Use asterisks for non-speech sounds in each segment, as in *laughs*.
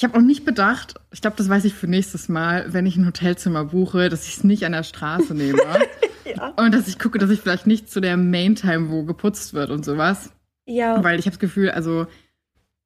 Ich habe auch nicht bedacht, ich glaube, das weiß ich für nächstes Mal, wenn ich ein Hotelzimmer buche, dass ich es nicht an der Straße nehme. *laughs* ja. Und dass ich gucke, dass ich vielleicht nicht zu der Main-Time, wo geputzt wird und sowas. Ja. Weil ich habe das Gefühl, also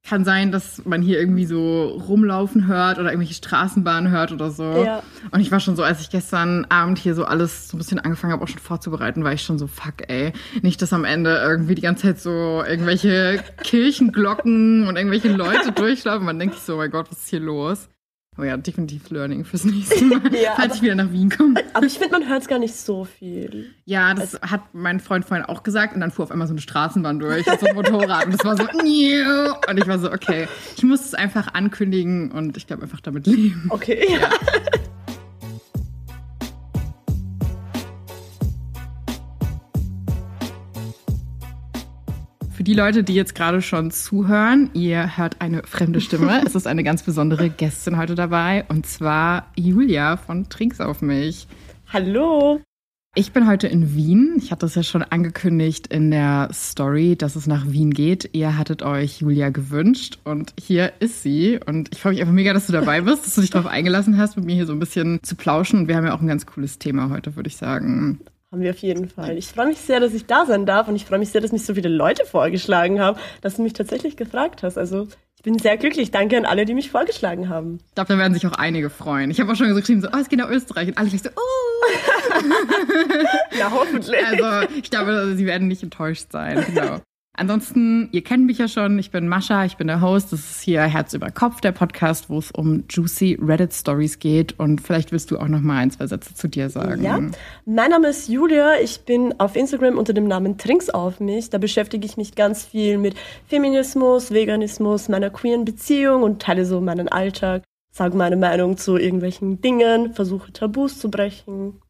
kann sein, dass man hier irgendwie so rumlaufen hört oder irgendwelche Straßenbahnen hört oder so. Ja. Und ich war schon so, als ich gestern Abend hier so alles so ein bisschen angefangen habe, auch schon vorzubereiten, war ich schon so, fuck, ey. Nicht, dass am Ende irgendwie die ganze Zeit so irgendwelche *laughs* Kirchenglocken und irgendwelche Leute durchlaufen. Man denkt sich so, oh mein Gott, was ist hier los? Oh ja, definitiv Learning fürs nächste *laughs* Mal, ja, falls aber, ich wieder nach Wien komme. Aber ich finde, man hört es gar nicht so viel. Ja, das also, hat mein Freund vorhin auch gesagt und dann fuhr auf einmal so eine Straßenbahn durch, so ein Motorrad und das war so, und ich war so, okay, ich muss es einfach ankündigen und ich glaube einfach damit leben. Okay. Ja. Die Leute, die jetzt gerade schon zuhören, ihr hört eine fremde Stimme. es ist eine ganz besondere Gästin heute dabei und zwar Julia von Trinks auf mich. Hallo. Ich bin heute in Wien. Ich hatte es ja schon angekündigt in der Story, dass es nach Wien geht. Ihr hattet euch Julia gewünscht und hier ist sie. Und ich freue mich einfach mega, dass du dabei bist, dass du dich darauf eingelassen hast, mit mir hier so ein bisschen zu plauschen. Und wir haben ja auch ein ganz cooles Thema heute, würde ich sagen. Haben wir auf jeden Fall. Ich freue mich sehr, dass ich da sein darf und ich freue mich sehr, dass mich so viele Leute vorgeschlagen haben, dass du mich tatsächlich gefragt hast. Also ich bin sehr glücklich. Danke an alle, die mich vorgeschlagen haben. Ich glaube, da werden sich auch einige freuen. Ich habe auch schon so geschrieben, so, oh, es geht nach Österreich. Und alle so, oh. *laughs* ja, hoffentlich. Also ich glaube, sie werden nicht enttäuscht sein. Genau. Ansonsten, ihr kennt mich ja schon, ich bin Mascha, ich bin der Host. Das ist hier Herz über Kopf, der Podcast, wo es um juicy Reddit Stories geht. Und vielleicht willst du auch noch mal ein, zwei Sätze zu dir sagen. Ja, mein Name ist Julia. Ich bin auf Instagram unter dem Namen Trinks auf mich. Da beschäftige ich mich ganz viel mit Feminismus, Veganismus, meiner queeren Beziehung und teile so meinen Alltag, sage meine Meinung zu irgendwelchen Dingen, versuche Tabus zu brechen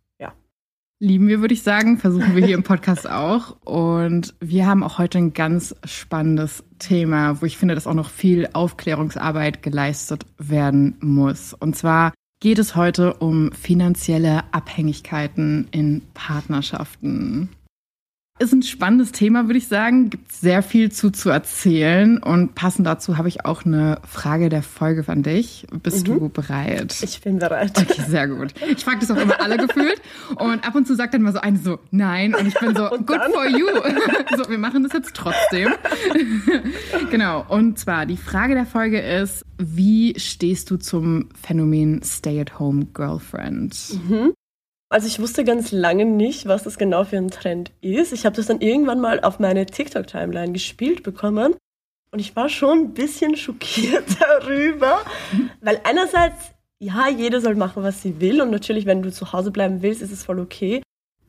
Lieben wir, würde ich sagen, versuchen wir hier im Podcast auch. Und wir haben auch heute ein ganz spannendes Thema, wo ich finde, dass auch noch viel Aufklärungsarbeit geleistet werden muss. Und zwar geht es heute um finanzielle Abhängigkeiten in Partnerschaften. Ist ein spannendes Thema, würde ich sagen. Gibt sehr viel zu zu erzählen. Und passend dazu habe ich auch eine Frage der Folge an dich. Bist mhm. du bereit? Ich bin bereit. Okay, sehr gut. Ich frage das auch immer alle gefühlt. Und ab und zu sagt dann mal so eine so, nein. Und ich bin so, good for you. so, wir machen das jetzt trotzdem. genau. Und zwar, die Frage der Folge ist, wie stehst du zum Phänomen Stay-at-home Girlfriend? Mhm. Also ich wusste ganz lange nicht, was das genau für ein Trend ist. Ich habe das dann irgendwann mal auf meine TikTok-Timeline gespielt bekommen und ich war schon ein bisschen schockiert *laughs* darüber, weil einerseits, ja, jeder soll machen, was sie will und natürlich, wenn du zu Hause bleiben willst, ist es voll okay.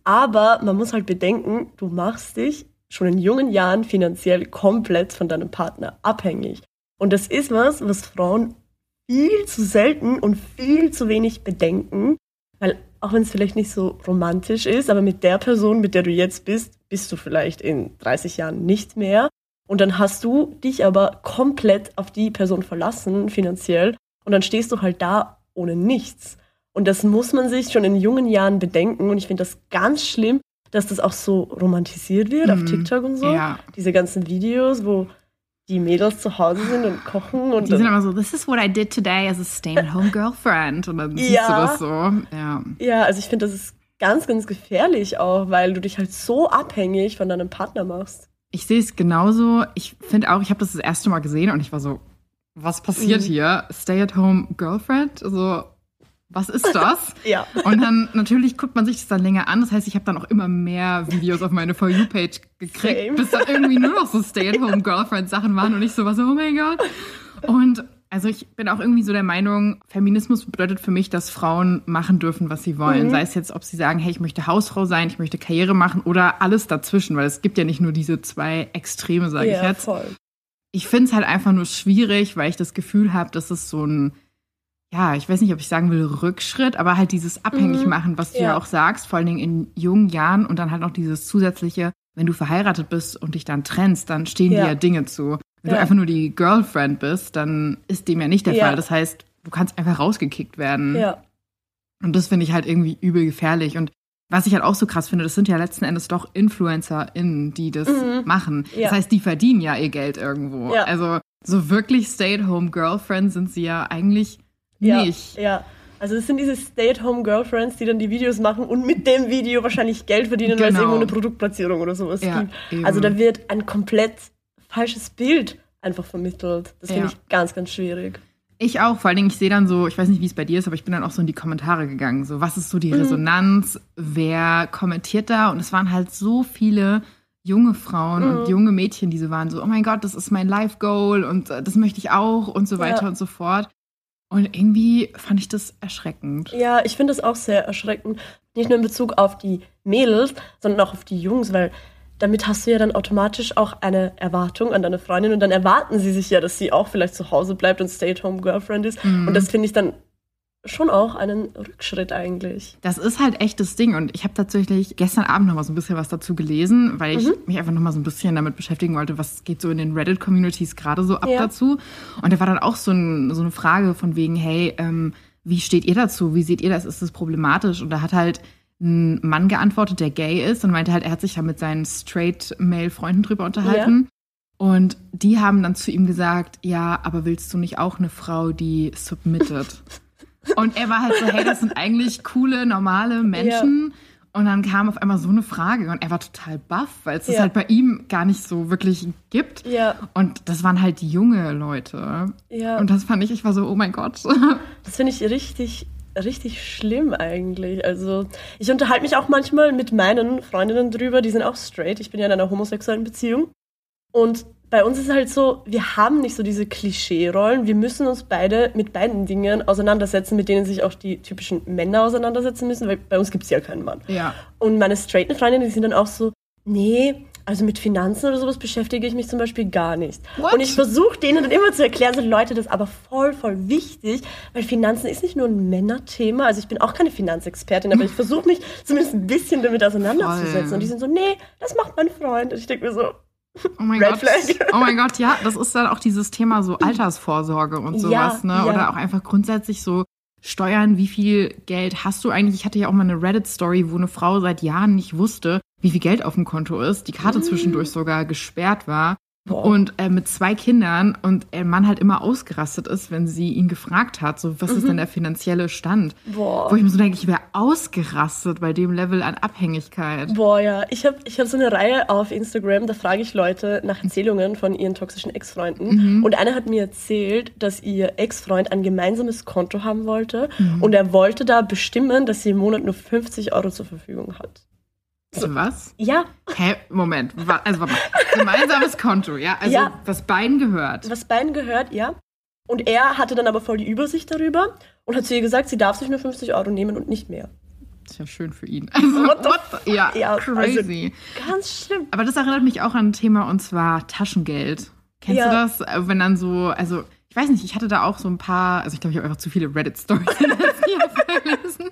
Aber man muss halt bedenken, du machst dich schon in jungen Jahren finanziell komplett von deinem Partner abhängig. Und das ist was, was Frauen viel zu selten und viel zu wenig bedenken, weil auch wenn es vielleicht nicht so romantisch ist, aber mit der Person, mit der du jetzt bist, bist du vielleicht in 30 Jahren nicht mehr. Und dann hast du dich aber komplett auf die Person verlassen, finanziell. Und dann stehst du halt da ohne nichts. Und das muss man sich schon in jungen Jahren bedenken. Und ich finde das ganz schlimm, dass das auch so romantisiert wird mhm. auf TikTok und so. Ja. Diese ganzen Videos, wo die Mädels zu Hause sind und kochen. Und die sind immer so, this is what I did today as a stay-at-home girlfriend. Und dann siehst ja, du das so. Ja, ja also ich finde, das ist ganz, ganz gefährlich auch, weil du dich halt so abhängig von deinem Partner machst. Ich sehe es genauso. Ich finde auch, ich habe das das erste Mal gesehen und ich war so, was passiert mhm. hier? Stay-at-home girlfriend? Also was ist das? *laughs* ja. Und dann natürlich guckt man sich das dann länger an. Das heißt, ich habe dann auch immer mehr Videos auf meine For You-Page gekriegt, Same. bis dann irgendwie nur noch so Stay-at-home-Girlfriend-Sachen waren und ich so war so, oh mein Gott. Und also ich bin auch irgendwie so der Meinung, Feminismus bedeutet für mich, dass Frauen machen dürfen, was sie wollen. Mhm. Sei es jetzt, ob sie sagen, hey, ich möchte Hausfrau sein, ich möchte Karriere machen oder alles dazwischen, weil es gibt ja nicht nur diese zwei Extreme, sage ja, ich jetzt. Voll. Ich finde es halt einfach nur schwierig, weil ich das Gefühl habe, dass es so ein ja, ich weiß nicht, ob ich sagen will Rückschritt, aber halt dieses Abhängigmachen, mhm. was du ja. ja auch sagst, vor allen Dingen in jungen Jahren und dann halt noch dieses zusätzliche, wenn du verheiratet bist und dich dann trennst, dann stehen ja. dir ja Dinge zu. Wenn ja. du einfach nur die Girlfriend bist, dann ist dem ja nicht der Fall. Das heißt, du kannst einfach rausgekickt werden. Ja. Und das finde ich halt irgendwie übel gefährlich. Und was ich halt auch so krass finde, das sind ja letzten Endes doch InfluencerInnen, die das mhm. machen. Das heißt, die verdienen ja ihr Geld irgendwo. Also so wirklich Stay-at-home-Girlfriend sind sie ja eigentlich nicht. Ja, ja. Also es sind diese Stay-at-home-Girlfriends, die dann die Videos machen und mit dem Video wahrscheinlich Geld verdienen, weil es Genau. irgendwo eine Produktplatzierung oder sowas Ja, gibt. eben. Also da wird ein komplett falsches Bild einfach vermittelt. Das finde Ja. ich ganz, ganz schwierig. Ich auch, vor allen Dingen, ich sehe dann so, ich weiß nicht, wie es bei dir ist, aber ich bin dann auch so in die Kommentare gegangen. So, was ist so Mhm. die Resonanz? Wer kommentiert da? Und es waren halt so viele junge Frauen Mhm. und junge Mädchen, die so waren, so, oh mein Gott, das ist mein Life-Goal und äh, das möchte ich auch und so weiter Ja. und so fort. Und irgendwie fand ich das erschreckend. Ja, ich finde das auch sehr erschreckend. Nicht nur in Bezug auf die Mädels, sondern auch auf die Jungs, weil damit hast du ja dann automatisch auch eine Erwartung an deine Freundin und dann erwarten sie sich ja, dass sie auch vielleicht zu Hause bleibt und Stay-at-home-Girlfriend ist. Mhm. Und das finde ich dann schon auch einen Rückschritt eigentlich. Das ist halt echt das Ding. Und ich habe tatsächlich gestern Abend noch mal so ein bisschen was dazu gelesen, weil ich Mhm. mich einfach noch mal so ein bisschen damit beschäftigen wollte, was geht so in den Reddit-Communities gerade so ab Ja. dazu. Und da war dann auch so, ein, so eine Frage von wegen, hey, ähm, wie steht ihr dazu? Wie seht ihr das? Ist das problematisch? Und da hat halt ein Mann geantwortet, der gay ist und meinte halt, er hat sich da mit seinen straight-male-Freunden drüber unterhalten. Und die haben dann zu ihm gesagt, ja, aber willst du nicht auch eine Frau, die submitted? *laughs* Und er war halt so, hey, das sind eigentlich coole, normale Menschen. Und dann kam auf einmal so eine Frage und er war total baff, weil es das Ja. halt bei ihm gar nicht so wirklich gibt. Ja, Und das waren halt junge Leute. ja. Und das fand ich, ich war so, oh mein Gott. *laughs* Das finde ich richtig, richtig schlimm eigentlich. Also, ich unterhalte mich auch manchmal mit meinen Freundinnen drüber, die sind auch straight. Ich bin ja in einer homosexuellen Beziehung. Und bei uns ist es halt so, wir haben nicht so diese Klischee-Rollen. Wir müssen uns beide mit beiden Dingen auseinandersetzen, mit denen sich auch die typischen Männer auseinandersetzen müssen, weil bei uns gibt es ja keinen Mann. Ja. Und meine straighten Freundinnen, die sind dann auch so, nee, also mit Finanzen oder sowas beschäftige ich mich zum Beispiel gar nicht. What? Und ich versuche denen dann immer zu erklären, so Leute, das ist aber voll, voll wichtig, weil Finanzen ist nicht nur ein Männerthema. Also ich bin auch keine Finanzexpertin, aber ich versuche mich zumindest ein bisschen damit auseinanderzusetzen. Voll. Und die sind so, nee, das macht mein Freund. Und ich denke mir so, Oh mein Red Gott. Flag. Oh mein Gott, ja, das ist dann auch dieses Thema so Altersvorsorge und sowas, ne? ja. Oder auch einfach grundsätzlich so Steuern, wie viel Geld hast du eigentlich? Ich hatte ja auch mal eine Reddit-Story, wo eine Frau seit Jahren nicht wusste, wie viel Geld auf dem Konto ist, die Karte zwischendurch sogar gesperrt war. Boah. Und äh, mit zwei Kindern und der Mann halt immer ausgerastet ist, wenn sie ihn gefragt hat, so was ist denn der finanzielle Stand? boah. Wo ich mir so denke, ich wäre ausgerastet bei dem Level an Abhängigkeit. Boah, ja. Ich habe ich hab so eine Reihe auf Instagram, da frage ich Leute nach Erzählungen von ihren toxischen Ex-Freunden. Und einer hat mir erzählt, dass ihr Ex-Freund ein gemeinsames Konto haben wollte. Und er wollte da bestimmen, dass sie im Monat nur 50 Euro zur Verfügung hat. Also was? Ja, Hä, Moment. Also warte mal. Gemeinsames Konto, ja? Also Ja. was beiden gehört. was beiden gehört, ja. Und er hatte dann aber voll die Übersicht darüber und hat zu ihr gesagt, sie darf sich nur 50 Euro nehmen und nicht mehr. Ist ja schön für ihn. Also, What the what the, ja, Ja, also- crazy. Ganz schlimm. Aber das erinnert mich auch an ein Thema und zwar Taschengeld. Kennst Ja. du das? Wenn dann so, also ich weiß nicht, ich hatte da auch so ein paar, also ich glaube, ich habe einfach zu viele Reddit-Stories vorgelesen.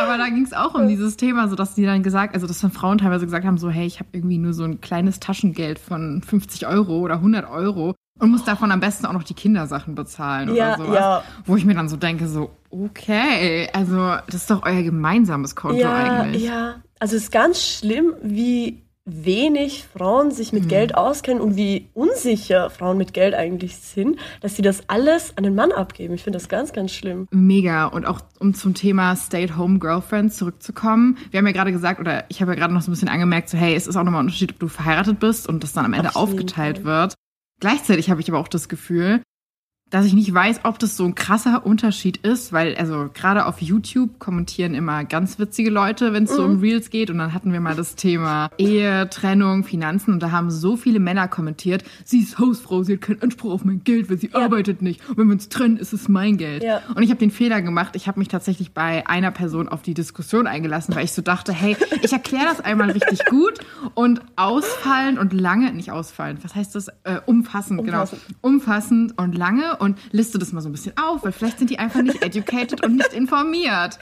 Aber da ging es auch um dieses Thema, so dass die dann gesagt, also dass dann Frauen teilweise gesagt haben, so hey, ich habe irgendwie nur so ein kleines Taschengeld von 50 Euro oder 100 Euro und muss davon am besten auch noch die Kindersachen bezahlen Ja, oder sowas. ja. Wo ich mir dann so denke, so okay, also das ist doch euer gemeinsames Konto ja, eigentlich. Ja, also es ist ganz schlimm, wie wenig Frauen sich Mhm. mit Geld auskennen und wie unsicher Frauen mit Geld eigentlich sind, dass sie das alles an den Mann abgeben. Ich finde das ganz, ganz schlimm. Mega. Und auch um zum Thema Stay-at-home-Girlfriend zurückzukommen. Wir haben ja gerade gesagt, oder ich habe ja gerade noch so ein bisschen angemerkt, so hey, es ist auch nochmal ein Unterschied, ob du verheiratet bist und das dann am Ende jeden aufgeteilt wird. Gleichzeitig habe ich aber auch das Gefühl, dass ich nicht weiß, ob das so ein krasser Unterschied ist, weil also gerade auf YouTube kommentieren immer ganz witzige Leute, wenn es so um Reels geht. Und dann hatten wir mal das Thema Ehe, Trennung, Finanzen und da haben so viele Männer kommentiert, sie ist Hausfrau, sie hat keinen Anspruch auf mein Geld, weil sie arbeitet nicht. Und wenn wir uns trennen, ist es mein Geld. Ja. Und ich habe den Fehler gemacht, ich habe mich tatsächlich bei einer Person auf die Diskussion eingelassen, weil ich so dachte, hey, ich erkläre das einmal richtig *laughs* gut und ausfallend und lange, nicht ausfallend, was heißt das? Äh, umfassend, Umfassend. genau. Umfassend und lange und liste das mal so ein bisschen auf, weil vielleicht sind die einfach nicht educated und nicht informiert.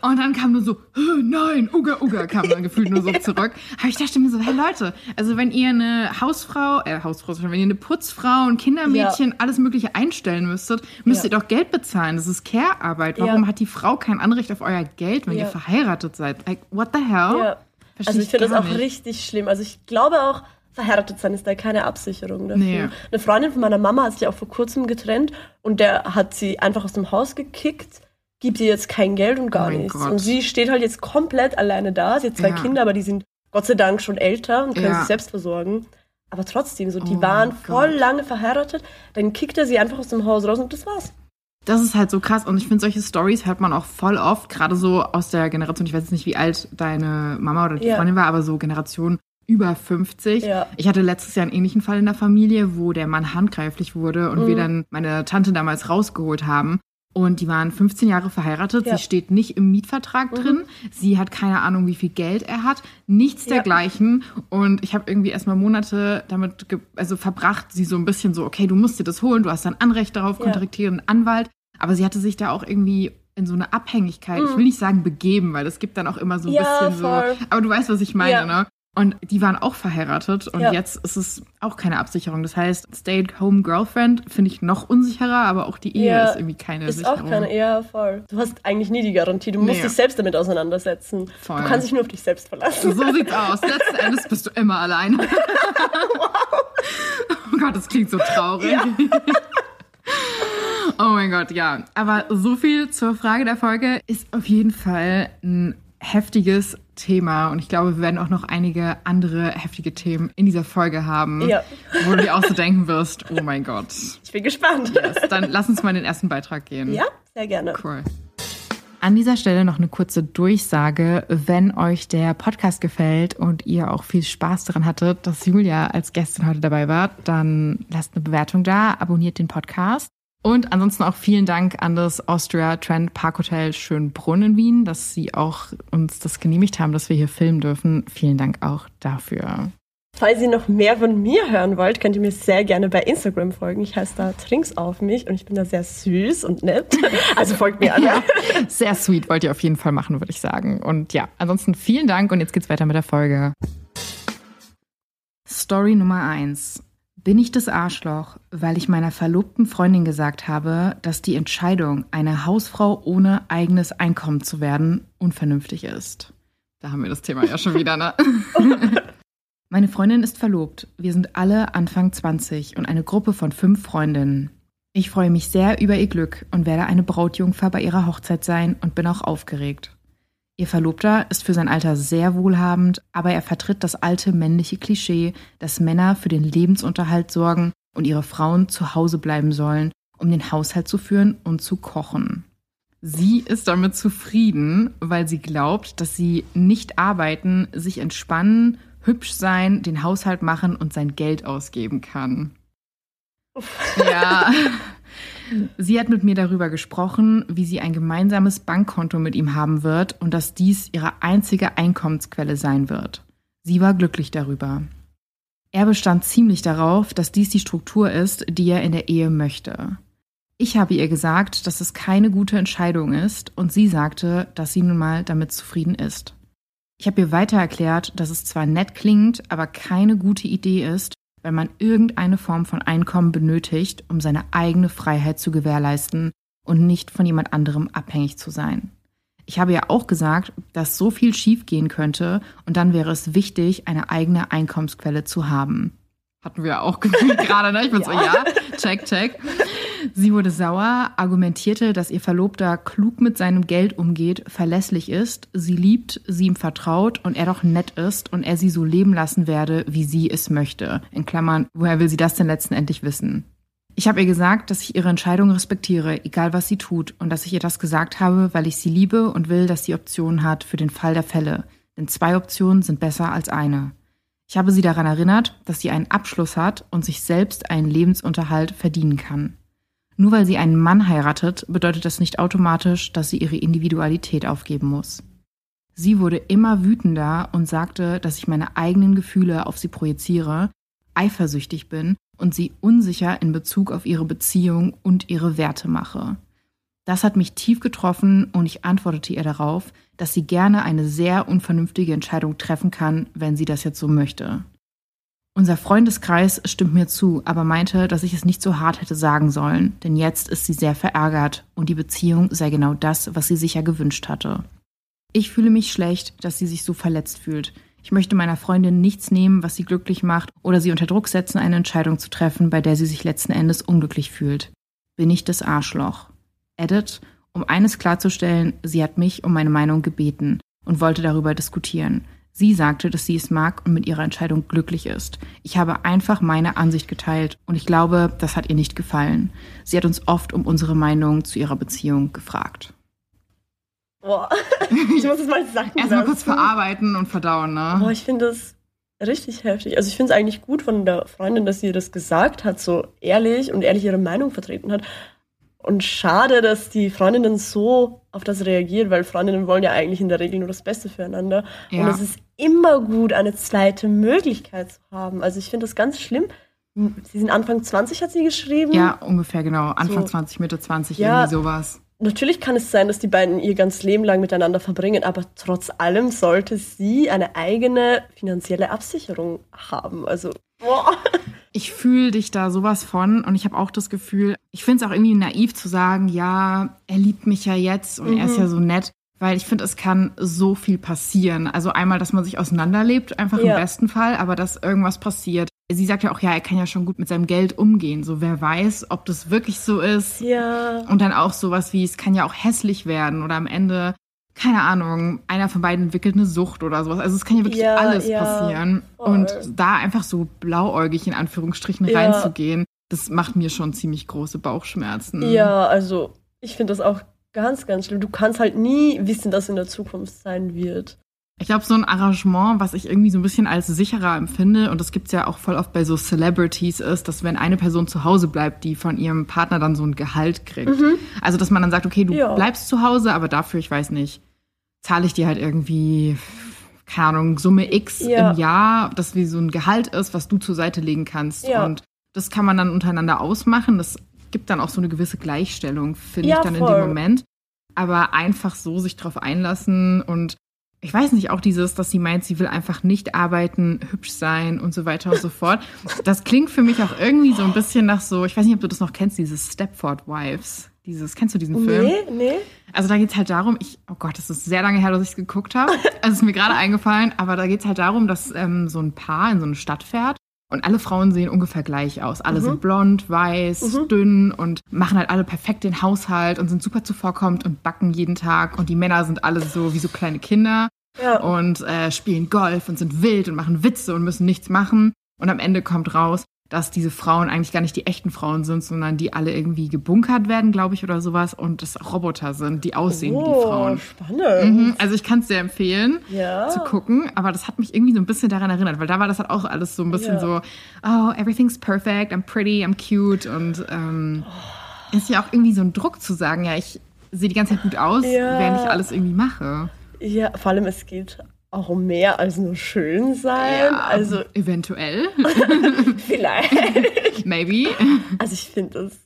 Und dann kam nur so, "Hä, nein, Uga, Uga, kam dann gefühlt nur so *laughs* zurück. Aber ich dachte mir so, hey Leute, also wenn ihr eine Hausfrau, äh, Hausfrau, wenn ihr eine Putzfrau, ein Kindermädchen, alles Mögliche einstellen müsstet, müsst Ja. ihr doch Geld bezahlen. Das ist Care-Arbeit. Warum Ja. hat die Frau kein Anrecht auf euer Geld, wenn Ja. ihr verheiratet seid? Like, what the hell? Ja. Versteh Also ich finde das auch nicht. richtig schlimm. Also ich glaube auch, verheiratet sein ist da keine Absicherung dafür. Nee. Eine Freundin von meiner Mama hat sich auch vor kurzem getrennt und der hat sie einfach aus dem Haus gekickt, gibt ihr jetzt kein Geld und gar Oh nichts. Gott. Und sie steht halt jetzt komplett alleine da. Sie hat zwei Ja. Kinder, aber die sind Gott sei Dank schon älter und können Ja. sich selbst versorgen. Aber trotzdem, so, die Oh waren voll Gott. lange verheiratet, dann kickt er sie einfach aus dem Haus raus und das war's. Das ist halt so krass und ich finde, solche Stories hört man auch voll oft, gerade so aus der Generation, ich weiß jetzt nicht, wie alt deine Mama oder die Ja. Freundin war, aber so Generation über 50. Ja. Ich hatte letztes Jahr einen ähnlichen Fall in der Familie, wo der Mann handgreiflich wurde und Mhm. wir dann meine Tante damals rausgeholt haben. Und die waren 15 Jahre verheiratet. Ja. Sie steht nicht im Mietvertrag Mhm. drin. Sie hat keine Ahnung, wie viel Geld er hat. Nichts Ja. dergleichen. Und ich habe irgendwie erstmal Monate damit also verbracht, sie so ein bisschen so, okay, du musst dir das holen, du hast ein Anrecht darauf, kontaktiere einen Anwalt. Aber sie hatte sich da auch irgendwie in so eine Abhängigkeit, ich Mhm. will nicht sagen begeben, weil es gibt dann auch immer so ein Ja, bisschen voll. so. Aber du weißt, was ich meine, Ja. ne? Und die waren auch verheiratet und Ja. jetzt ist es auch keine Absicherung. Das heißt, Stay-at-home Girlfriend finde ich noch unsicherer, aber auch die Ehe Ja, ist irgendwie keine Ist Sicherung. auch keine, ja, voll. Du hast eigentlich nie die Garantie. Du musst Nee. dich selbst damit auseinandersetzen. Voll. Du kannst dich nur auf dich selbst verlassen. So sieht's aus. Letzten *laughs* Endes bist du immer alleine. Oh Gott, das klingt so traurig. *laughs* Oh mein Gott, ja. Aber so viel zur Frage der Folge ist auf jeden Fall ein heftiges Thema und ich glaube, wir werden auch noch einige andere heftige Themen in dieser Folge haben, Ja. wo du dir auch so denken wirst, oh mein Gott. Ich bin gespannt. Yes, dann lass uns mal in den ersten Beitrag gehen. Ja, sehr gerne. Cool. An dieser Stelle noch eine kurze Durchsage. Wenn euch der Podcast gefällt und ihr auch viel Spaß daran hattet, dass Julia als Gästin heute dabei war, dann lasst eine Bewertung da, abonniert den Podcast. Und ansonsten auch vielen Dank an das Austria Trend Park Hotel Schönbrunn in Wien, dass sie auch uns das genehmigt haben, dass wir hier filmen dürfen. Vielen Dank auch dafür. Falls ihr noch mehr von mir hören wollt, könnt ihr mir sehr gerne bei Instagram folgen. Ich heiße da Trinks auf mich und ich bin da sehr süß und nett. *laughs* Also folgt mir alle. Sehr sweet wollt ihr auf jeden Fall machen, würde ich sagen. Und ja, ansonsten vielen Dank und jetzt geht's weiter mit der Folge. Story Nummer eins: Bin ich das Arschloch, weil ich meiner verlobten Freundin gesagt habe, dass die Entscheidung, eine Hausfrau ohne eigenes Einkommen zu werden, unvernünftig ist? Da haben wir das Thema ja schon wieder, ne? *laughs* Meine Freundin ist verlobt. Wir sind alle Anfang 20 und eine Gruppe von fünf Freundinnen. Ich freue mich sehr über ihr Glück und werde eine Brautjungfer bei ihrer Hochzeit sein und bin auch aufgeregt. Ihr Verlobter ist für sein Alter sehr wohlhabend, aber er vertritt das alte männliche Klischee, dass Männer für den Lebensunterhalt sorgen und ihre Frauen zu Hause bleiben sollen, um den Haushalt zu führen und zu kochen. Sie ist damit zufrieden, weil sie glaubt, dass sie nicht arbeiten, sich entspannen, hübsch sein, den Haushalt machen und sein Geld ausgeben kann. Ja. *laughs* Sie hat mit mir darüber gesprochen, wie sie ein gemeinsames Bankkonto mit ihm haben wird und dass dies ihre einzige Einkommensquelle sein wird. Sie war glücklich darüber. Er bestand ziemlich darauf, dass dies die Struktur ist, die er in der Ehe möchte. Ich habe ihr gesagt, dass es keine gute Entscheidung ist und sie sagte, dass sie nun mal damit zufrieden ist. Ich habe ihr weiter erklärt, dass es zwar nett klingt, aber keine gute Idee ist, wenn man irgendeine Form von Einkommen benötigt, um seine eigene Freiheit zu gewährleisten und nicht von jemand anderem abhängig zu sein. Ich habe ja auch gesagt, dass so viel schiefgehen könnte und dann wäre es wichtig, eine eigene Einkommensquelle zu haben. Hatten wir auch *laughs* gerade, ne? Ich bin so, ja, check, check. Sie wurde sauer, argumentierte, dass ihr Verlobter klug mit seinem Geld umgeht, verlässlich ist, sie liebt, sie ihm vertraut und er doch nett ist und er sie so leben lassen werde, wie sie es möchte. In Klammern, woher will sie das denn letztendlich wissen? Ich habe ihr gesagt, dass ich ihre Entscheidung respektiere, egal was sie tut, und dass ich ihr das gesagt habe, weil ich sie liebe und will, dass sie Optionen hat für den Fall der Fälle. Denn zwei Optionen sind besser als eine. Ich habe sie daran erinnert, dass sie einen Abschluss hat und sich selbst einen Lebensunterhalt verdienen kann. Nur weil sie einen Mann heiratet, bedeutet das nicht automatisch, dass sie ihre Individualität aufgeben muss. Sie wurde immer wütender und sagte, dass ich meine eigenen Gefühle auf sie projiziere, eifersüchtig bin und sie unsicher in Bezug auf ihre Beziehung und ihre Werte mache. Das hat mich tief getroffen und ich antwortete ihr darauf, dass sie gerne eine sehr unvernünftige Entscheidung treffen kann, wenn sie das jetzt so möchte. Unser Freundeskreis stimmt mir zu, aber meinte, dass ich es nicht so hart hätte sagen sollen, denn jetzt ist sie sehr verärgert und die Beziehung sei genau das, was sie sich ja gewünscht hatte. Ich fühle mich schlecht, dass sie sich so verletzt fühlt. Ich möchte meiner Freundin nichts nehmen, was sie glücklich macht oder sie unter Druck setzen, eine Entscheidung zu treffen, bei der sie sich letzten Endes unglücklich fühlt. Bin ich das Arschloch? Edit, um eines klarzustellen, sie hat mich um meine Meinung gebeten und wollte darüber diskutieren. Sie sagte, dass sie es mag und mit ihrer Entscheidung glücklich ist. Ich habe einfach meine Ansicht geteilt und ich glaube, das hat ihr nicht gefallen. Sie hat uns oft um unsere Meinung zu ihrer Beziehung gefragt. Boah, *laughs* ich muss es mal sagen. Erstmal kurz verarbeiten und verdauen, ne? Boah, ich finde das richtig heftig. Also ich finde es eigentlich gut von der Freundin, dass sie das gesagt hat, so ehrlich und ehrlich ihre Meinung vertreten hat. Und schade, dass die Freundin dann so auf das reagiert, weil Freundinnen wollen ja eigentlich in der Regel nur das Beste füreinander. Ja. Und es ist immer gut, eine zweite Möglichkeit zu haben. Also ich finde das ganz schlimm. Sie sind Anfang 20, hat sie geschrieben. Ja, ungefähr, genau. Anfang so. 20, Mitte 20, ja, irgendwie sowas. Natürlich kann es sein, dass die beiden ihr ganzes Leben lang miteinander verbringen, aber trotz allem sollte sie eine eigene finanzielle Absicherung haben. Also, boah. Ich fühle dich da sowas von und ich habe auch das Gefühl, ich finde es auch irgendwie naiv zu sagen, ja, er liebt mich ja jetzt und mhm. er ist ja mhm. so nett. Weil ich finde, es kann so viel passieren. Also einmal, dass man sich auseinanderlebt, einfach ja. im besten Fall, aber dass irgendwas passiert. Sie sagt ja auch, ja, er kann ja schon gut mit seinem Geld umgehen. So, wer weiß, ob das wirklich so ist. Ja. Und dann auch sowas wie, es kann ja auch hässlich werden oder am Ende, keine Ahnung, einer von beiden entwickelt eine Sucht oder sowas. Also es kann ja wirklich ja, alles ja. passieren. Voll. Und da einfach so blauäugig in Anführungsstrichen ja. reinzugehen, das macht mir schon ziemlich große Bauchschmerzen. Ja, also ich finde das auch Ganz, ganz schlimm. Du kannst halt nie wissen, dass in der Zukunft sein wird. Ich glaube, so ein Arrangement, was ich irgendwie so ein bisschen als sicherer empfinde, und das gibt's ja auch voll oft bei so Celebrities, ist, dass wenn eine Person zu Hause bleibt, die von ihrem Partner dann so ein Gehalt kriegt. Mhm. Also, dass man dann sagt, okay, du ja. bleibst zu Hause, aber dafür, ich weiß nicht, zahle ich dir halt irgendwie, keine Ahnung, Summe X ja. im Jahr, das wie so ein Gehalt ist, was du zur Seite legen kannst. Ja. Und das kann man dann untereinander ausmachen. Das gibt dann auch so eine gewisse Gleichstellung, finde ja, ich dann voll. in dem Moment. Aber einfach so sich drauf einlassen und ich weiß nicht, auch dieses, dass sie meint, sie will einfach nicht arbeiten, hübsch sein und so weiter und so *laughs* fort. Das klingt für mich auch irgendwie so ein bisschen nach so, ich weiß nicht, ob du das noch kennst, dieses Stepford Wives. Dieses, kennst du diesen Film? Nee, nee. Also da geht es halt darum, ich, oh Gott, das ist sehr lange her, dass ich es geguckt habe. Also ist mir gerade eingefallen, aber da geht es halt darum, dass ähm, so ein Paar in so eine Stadt fährt und alle Frauen sehen ungefähr gleich aus. Alle mhm. sind blond, weiß, mhm. dünn und machen halt alle perfekt den Haushalt und sind super zuvorkommend und backen jeden Tag. Und die Männer sind alle so wie so kleine Kinder ja. und äh, spielen Golf und sind wild und machen Witze und müssen nichts machen. Und am Ende kommt raus, dass diese Frauen eigentlich gar nicht die echten Frauen sind, sondern die alle irgendwie gebunkert werden, glaube ich, oder sowas und das Roboter sind, die aussehen oh, wie die oh, Frauen. Spannend. Mhm, also ich kann es sehr empfehlen ja. zu gucken, aber das hat mich irgendwie so ein bisschen daran erinnert, weil da war das halt auch alles so ein bisschen ja. so, oh, everything's perfect, I'm pretty, I'm cute und ähm, oh. ist ja auch irgendwie so ein Druck zu sagen, ja, ich sehe die ganze Zeit gut aus, ja. während ich alles irgendwie mache. Ja, vor allem es geht auch mehr als nur schön sein. Ja, also eventuell. *laughs* Vielleicht. Maybe. Also ich finde das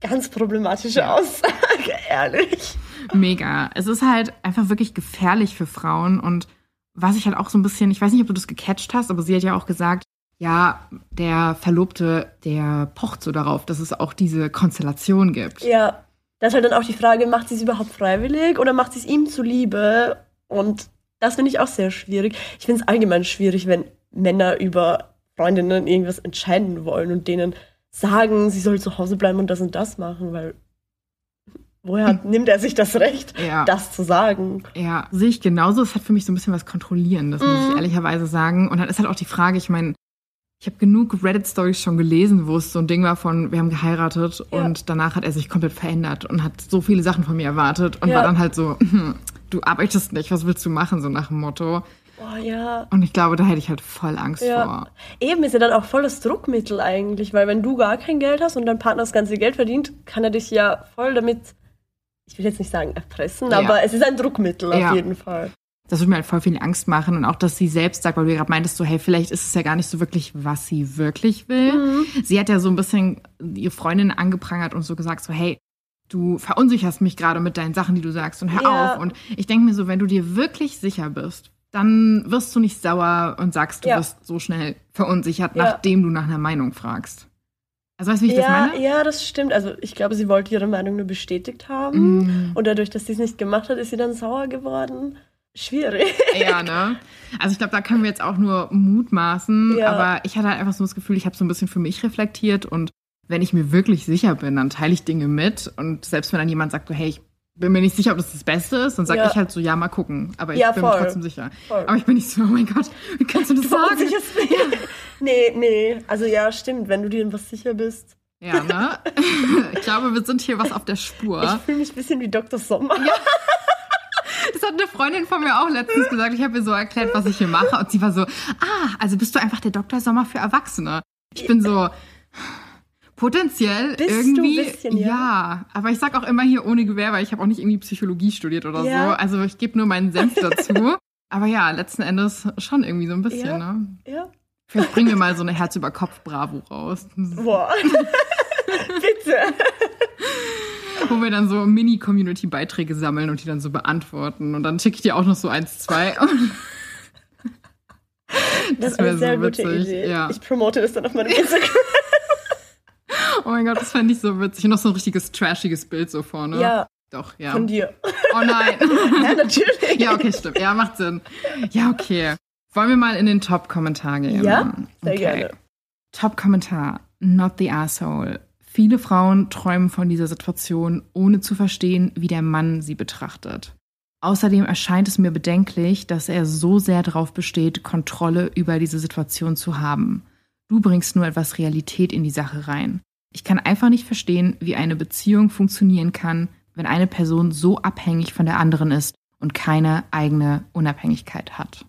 ganz problematische ja. Aussage, *laughs* ehrlich. Mega. Es ist halt einfach wirklich gefährlich für Frauen und was ich halt auch so ein bisschen, ich weiß nicht, ob du das gecatcht hast, aber sie hat ja auch gesagt, ja, der Verlobte, der pocht so darauf, dass es auch diese Konstellation gibt. Ja, das ist halt dann auch die Frage, macht sie es überhaupt freiwillig oder macht sie es ihm zuliebe? Und das finde ich auch sehr schwierig. Ich finde es allgemein schwierig, wenn Männer über Freundinnen irgendwas entscheiden wollen und denen sagen, sie soll zu Hause bleiben und das und das machen, weil woher hm. nimmt er sich das Recht, ja. das zu sagen? Ja, sehe ich genauso. Es hat für mich so ein bisschen was Kontrollierendes, mhm. muss ich mhm. ehrlicherweise sagen. Und dann ist halt auch die Frage, ich meine, ich habe genug Reddit-Stories schon gelesen, wo es so ein Ding war von, wir haben geheiratet ja. und danach hat er sich komplett verändert und hat so viele Sachen von mir erwartet und ja. war dann halt so, *laughs* hm, du arbeitest nicht, was willst du machen, so nach dem Motto. Oh ja. Und ich glaube, da hätte ich halt voll Angst ja. vor. Eben ist ja dann auch voll das Druckmittel eigentlich, weil wenn du gar kein Geld hast und dein Partner das ganze Geld verdient, kann er dich ja voll damit, ich will jetzt nicht sagen erpressen, ja. aber es ist ein Druckmittel auf ja. jeden Fall. Das würde mir halt voll viel Angst machen und auch, dass sie selbst sagt, weil du gerade meintest, so, hey, vielleicht ist es ja gar nicht so wirklich, was sie wirklich will. Mhm. Sie hat ja so ein bisschen ihre Freundin angeprangert und so gesagt, so, hey, du verunsicherst mich gerade mit deinen Sachen, die du sagst und hör ja. auf. Und ich denke mir so, wenn du dir wirklich sicher bist, dann wirst du nicht sauer und sagst, du ja. wirst so schnell verunsichert, ja. nachdem du nach einer Meinung fragst. Also weißt du, wie ich ja, das meine? Ja, das stimmt. Also ich glaube, sie wollte ihre Meinung nur bestätigt haben. Mm. Und dadurch, dass sie es nicht gemacht hat, ist sie dann sauer geworden. schwierig. Ja, ne? Also ich glaube, da können wir jetzt auch nur mutmaßen. Ja. Aber ich hatte halt einfach so das Gefühl, ich habe so ein bisschen für mich reflektiert und wenn ich mir wirklich sicher bin, dann teile ich Dinge mit. Und selbst wenn dann jemand sagt, hey, ich bin mir nicht sicher, ob das das Beste ist, dann sage ja. ich halt so, ja, mal gucken. Aber ich ja, bin mir trotzdem sicher. Voll. Aber ich bin nicht so, oh mein Gott, wie kannst du das du sagen? Ja. *laughs* Nee, nee, also ja, stimmt, wenn du dir was sicher bist. Ja, ne? *laughs* ich glaube, wir sind hier was auf der Spur. Ich fühle mich ein bisschen wie Dr. Sommer. Ja. Das hat eine Freundin von mir auch letztens gesagt. Ich habe ihr so erklärt, was ich hier mache. Und sie war so, ah, also bist du einfach der Dr. Sommer für Erwachsene. Ich bin so, Potenziell Bist irgendwie. Du bisschen, ja. ja. aber ich sag auch immer hier ohne Gewehr, weil ich habe auch nicht irgendwie Psychologie studiert oder ja. so. Also ich gebe nur meinen Senf dazu. *laughs* aber ja, letzten Endes schon irgendwie so ein bisschen, ja. ne? Ja. Vielleicht bringen wir mal so eine Herz über Kopf Bravo raus. Boah. *laughs* Bitte. Wo wir dann so Mini-Community-Beiträge sammeln und die dann so beantworten. Und dann schicke ich dir auch noch so eins, zwei. *laughs* das, das ist eine sehr so gute Idee. Ja. Ich promote das dann auf meinem Instagram. Oh mein Gott, das fände ich so witzig. Und noch so ein richtiges trashiges Bild so vorne. Ja. Doch, ja. Von dir. Oh nein. *laughs* ja, natürlich. Ja, okay, stimmt. Ja, macht Sinn. Ja, okay. Wollen wir mal in den Top-Kommentar gehen? Ja, sehr okay. gerne. Top-Kommentar. Not the asshole. Viele Frauen träumen von dieser Situation, ohne zu verstehen, wie der Mann sie betrachtet. Außerdem erscheint es mir bedenklich, dass er so sehr darauf besteht, Kontrolle über diese Situation zu haben. Du bringst nur etwas Realität in die Sache rein. Ich kann einfach nicht verstehen, wie eine Beziehung funktionieren kann, wenn eine Person so abhängig von der anderen ist und keine eigene Unabhängigkeit hat.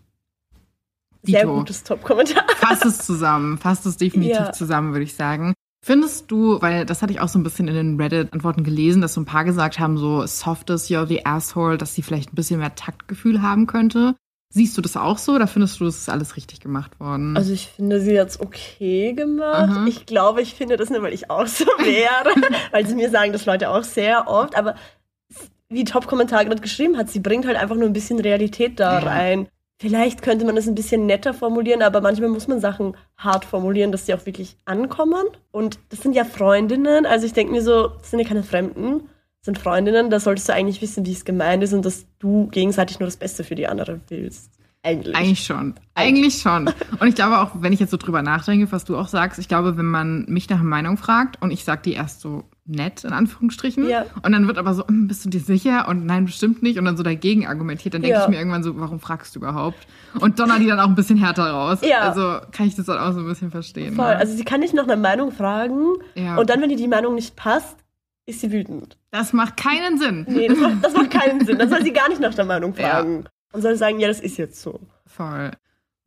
Sehr Dito. gutes Top-Kommentar. Fass es zusammen, fass es definitiv ja. zusammen, würde ich sagen. Findest du, weil das hatte ich auch so ein bisschen in den Reddit-Antworten gelesen, dass so ein paar gesagt haben, so softes, you're the asshole, dass sie vielleicht ein bisschen mehr Taktgefühl haben könnte. Siehst du das auch so oder findest du, es ist alles richtig gemacht worden? Also ich finde sie jetzt okay gemacht. Aha. Ich glaube, ich finde das nicht, weil ich auch so *laughs* wäre, weil sie mir sagen das Leute auch sehr oft. Aber wie Top-Kommentar gerade geschrieben hat, sie bringt halt einfach nur ein bisschen Realität da ja. rein. Vielleicht könnte man das ein bisschen netter formulieren, aber manchmal muss man Sachen hart formulieren, dass sie auch wirklich ankommen. Und das sind ja Freundinnen, also ich denke mir so, das sind ja keine Fremden sind Freundinnen, da solltest du eigentlich wissen, wie es gemeint ist und dass du gegenseitig nur das Beste für die andere willst. Eigentlich. Eigentlich schon. Eigentlich schon. Und ich glaube auch, wenn ich jetzt so drüber nachdenke, was du auch sagst, ich glaube, wenn man mich nach Meinung fragt und ich sage die erst so nett, in Anführungsstrichen, ja. und dann wird aber so, hm, bist du dir sicher? Und nein, bestimmt nicht. Und dann so dagegen argumentiert, dann denke ja. ich mir irgendwann so, warum fragst du überhaupt? Und donner die dann auch ein bisschen härter raus. Ja. Also kann ich das dann auch so ein bisschen verstehen. Voll. Ne? Also sie kann nicht nach einer Meinung fragen. Und dann, wenn dir die Meinung nicht passt, ist sie wütend. Das macht keinen Sinn. Nee, das macht, das macht keinen Sinn. Dann soll sie gar nicht nach der Meinung *laughs* fragen. Ja. Und soll sagen, ja, das ist jetzt so. Voll.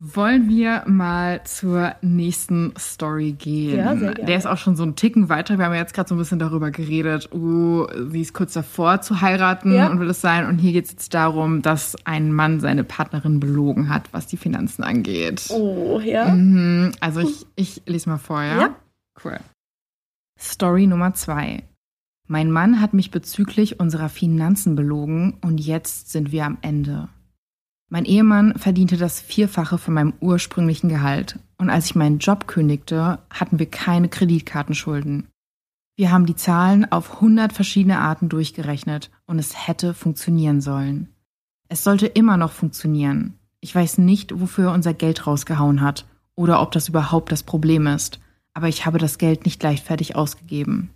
Wollen wir mal zur nächsten Story gehen? Ja, sehr gerne. Der ist auch schon so ein Ticken weiter. Wir haben ja jetzt gerade so ein bisschen darüber geredet, uh, sie ist kurz davor zu heiraten ja. und will es sein. Und hier geht es jetzt darum, dass ein Mann seine Partnerin belogen hat, was die Finanzen angeht. Oh, ja. Mhm. Also ich, ich lese mal vor, ja? Ja. Cool. Story Nummer zwei. Mein Mann hat mich bezüglich unserer Finanzen belogen und jetzt sind wir am Ende. Mein Ehemann verdiente das Vierfache von meinem ursprünglichen Gehalt und als ich meinen Job kündigte, hatten wir keine Kreditkartenschulden. Wir haben die Zahlen auf 100 verschiedene Arten durchgerechnet und es hätte funktionieren sollen. Es sollte immer noch funktionieren. Ich weiß nicht, wofür er unser Geld rausgehauen hat oder ob das überhaupt das Problem ist, aber ich habe das Geld nicht leichtfertig ausgegeben.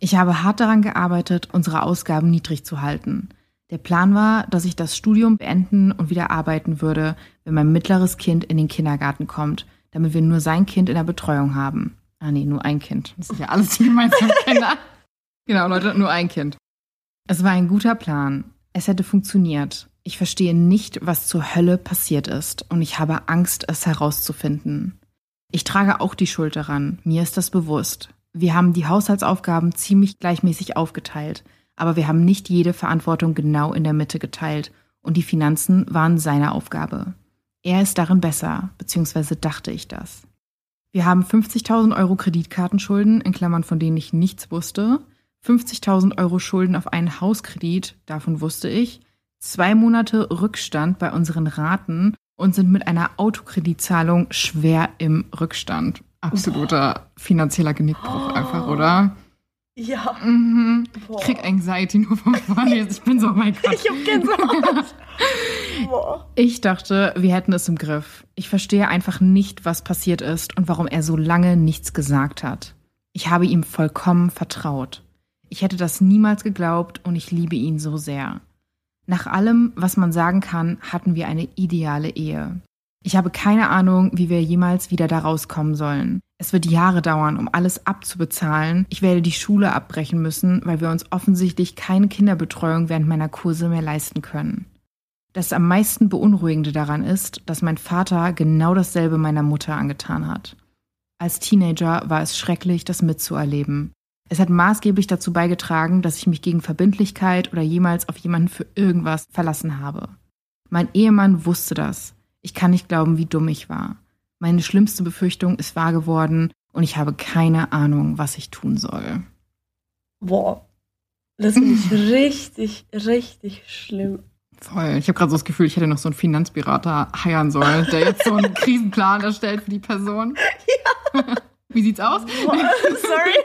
Ich habe hart daran gearbeitet, unsere Ausgaben niedrig zu halten. Der Plan war, dass ich das Studium beenden und wieder arbeiten würde, wenn mein mittleres Kind in den Kindergarten kommt, damit wir nur sein Kind in der Betreuung haben. Ah nee, nur ein Kind. Das sind ja alles die gemeinsamen Kinder. *laughs* genau, Leute, nur ein Kind. Es war ein guter Plan. Es hätte funktioniert. Ich verstehe nicht, was zur Hölle passiert ist und ich habe Angst, es herauszufinden. Ich trage auch die Schuld daran, mir ist das bewusst. Wir haben die Haushaltsaufgaben ziemlich gleichmäßig aufgeteilt, aber wir haben nicht jede Verantwortung genau in der Mitte geteilt und die Finanzen waren seine Aufgabe. Er ist darin besser, beziehungsweise dachte ich das. Wir haben 50.000 Euro Kreditkartenschulden, in Klammern von denen ich nichts wusste, 50.000 Euro Schulden auf einen Hauskredit, davon wusste ich, zwei Monate Rückstand bei unseren Raten und sind mit einer Autokreditzahlung schwer im Rückstand absoluter finanzieller Genickbruch oh. einfach, oder? Ja. Mhm. Ich krieg Anxiety nur vom Vorlesen. Ich bin so, oh mein Gott. Ich hab Gänsehaut. Boah. Ich dachte, wir hätten es im Griff. Ich verstehe einfach nicht, was passiert ist und warum er so lange nichts gesagt hat. Ich habe ihm vollkommen vertraut. Ich hätte das niemals geglaubt und ich liebe ihn so sehr. Nach allem, was man sagen kann, hatten wir eine ideale Ehe. Ich habe keine Ahnung, wie wir jemals wieder da rauskommen sollen. Es wird Jahre dauern, um alles abzubezahlen. Ich werde die Schule abbrechen müssen, weil wir uns offensichtlich keine Kinderbetreuung während meiner Kurse mehr leisten können. Das am meisten beunruhigende daran ist, dass mein Vater genau dasselbe meiner Mutter angetan hat. Als Teenager war es schrecklich, das mitzuerleben. Es hat maßgeblich dazu beigetragen, dass ich mich gegen Verbindlichkeit oder jemals auf jemanden für irgendwas verlassen habe. Mein Ehemann wusste das. Ich kann nicht glauben, wie dumm ich war. Meine schlimmste Befürchtung ist wahr geworden und ich habe keine Ahnung, was ich tun soll. Boah, das finde ich *laughs* richtig, richtig schlimm. Voll. Ich habe gerade so das Gefühl, ich hätte noch so einen Finanzberater heiern sollen, der jetzt so einen *laughs* Krisenplan erstellt für die Person. *laughs* Ja. Wie sieht's aus? Boah, sorry.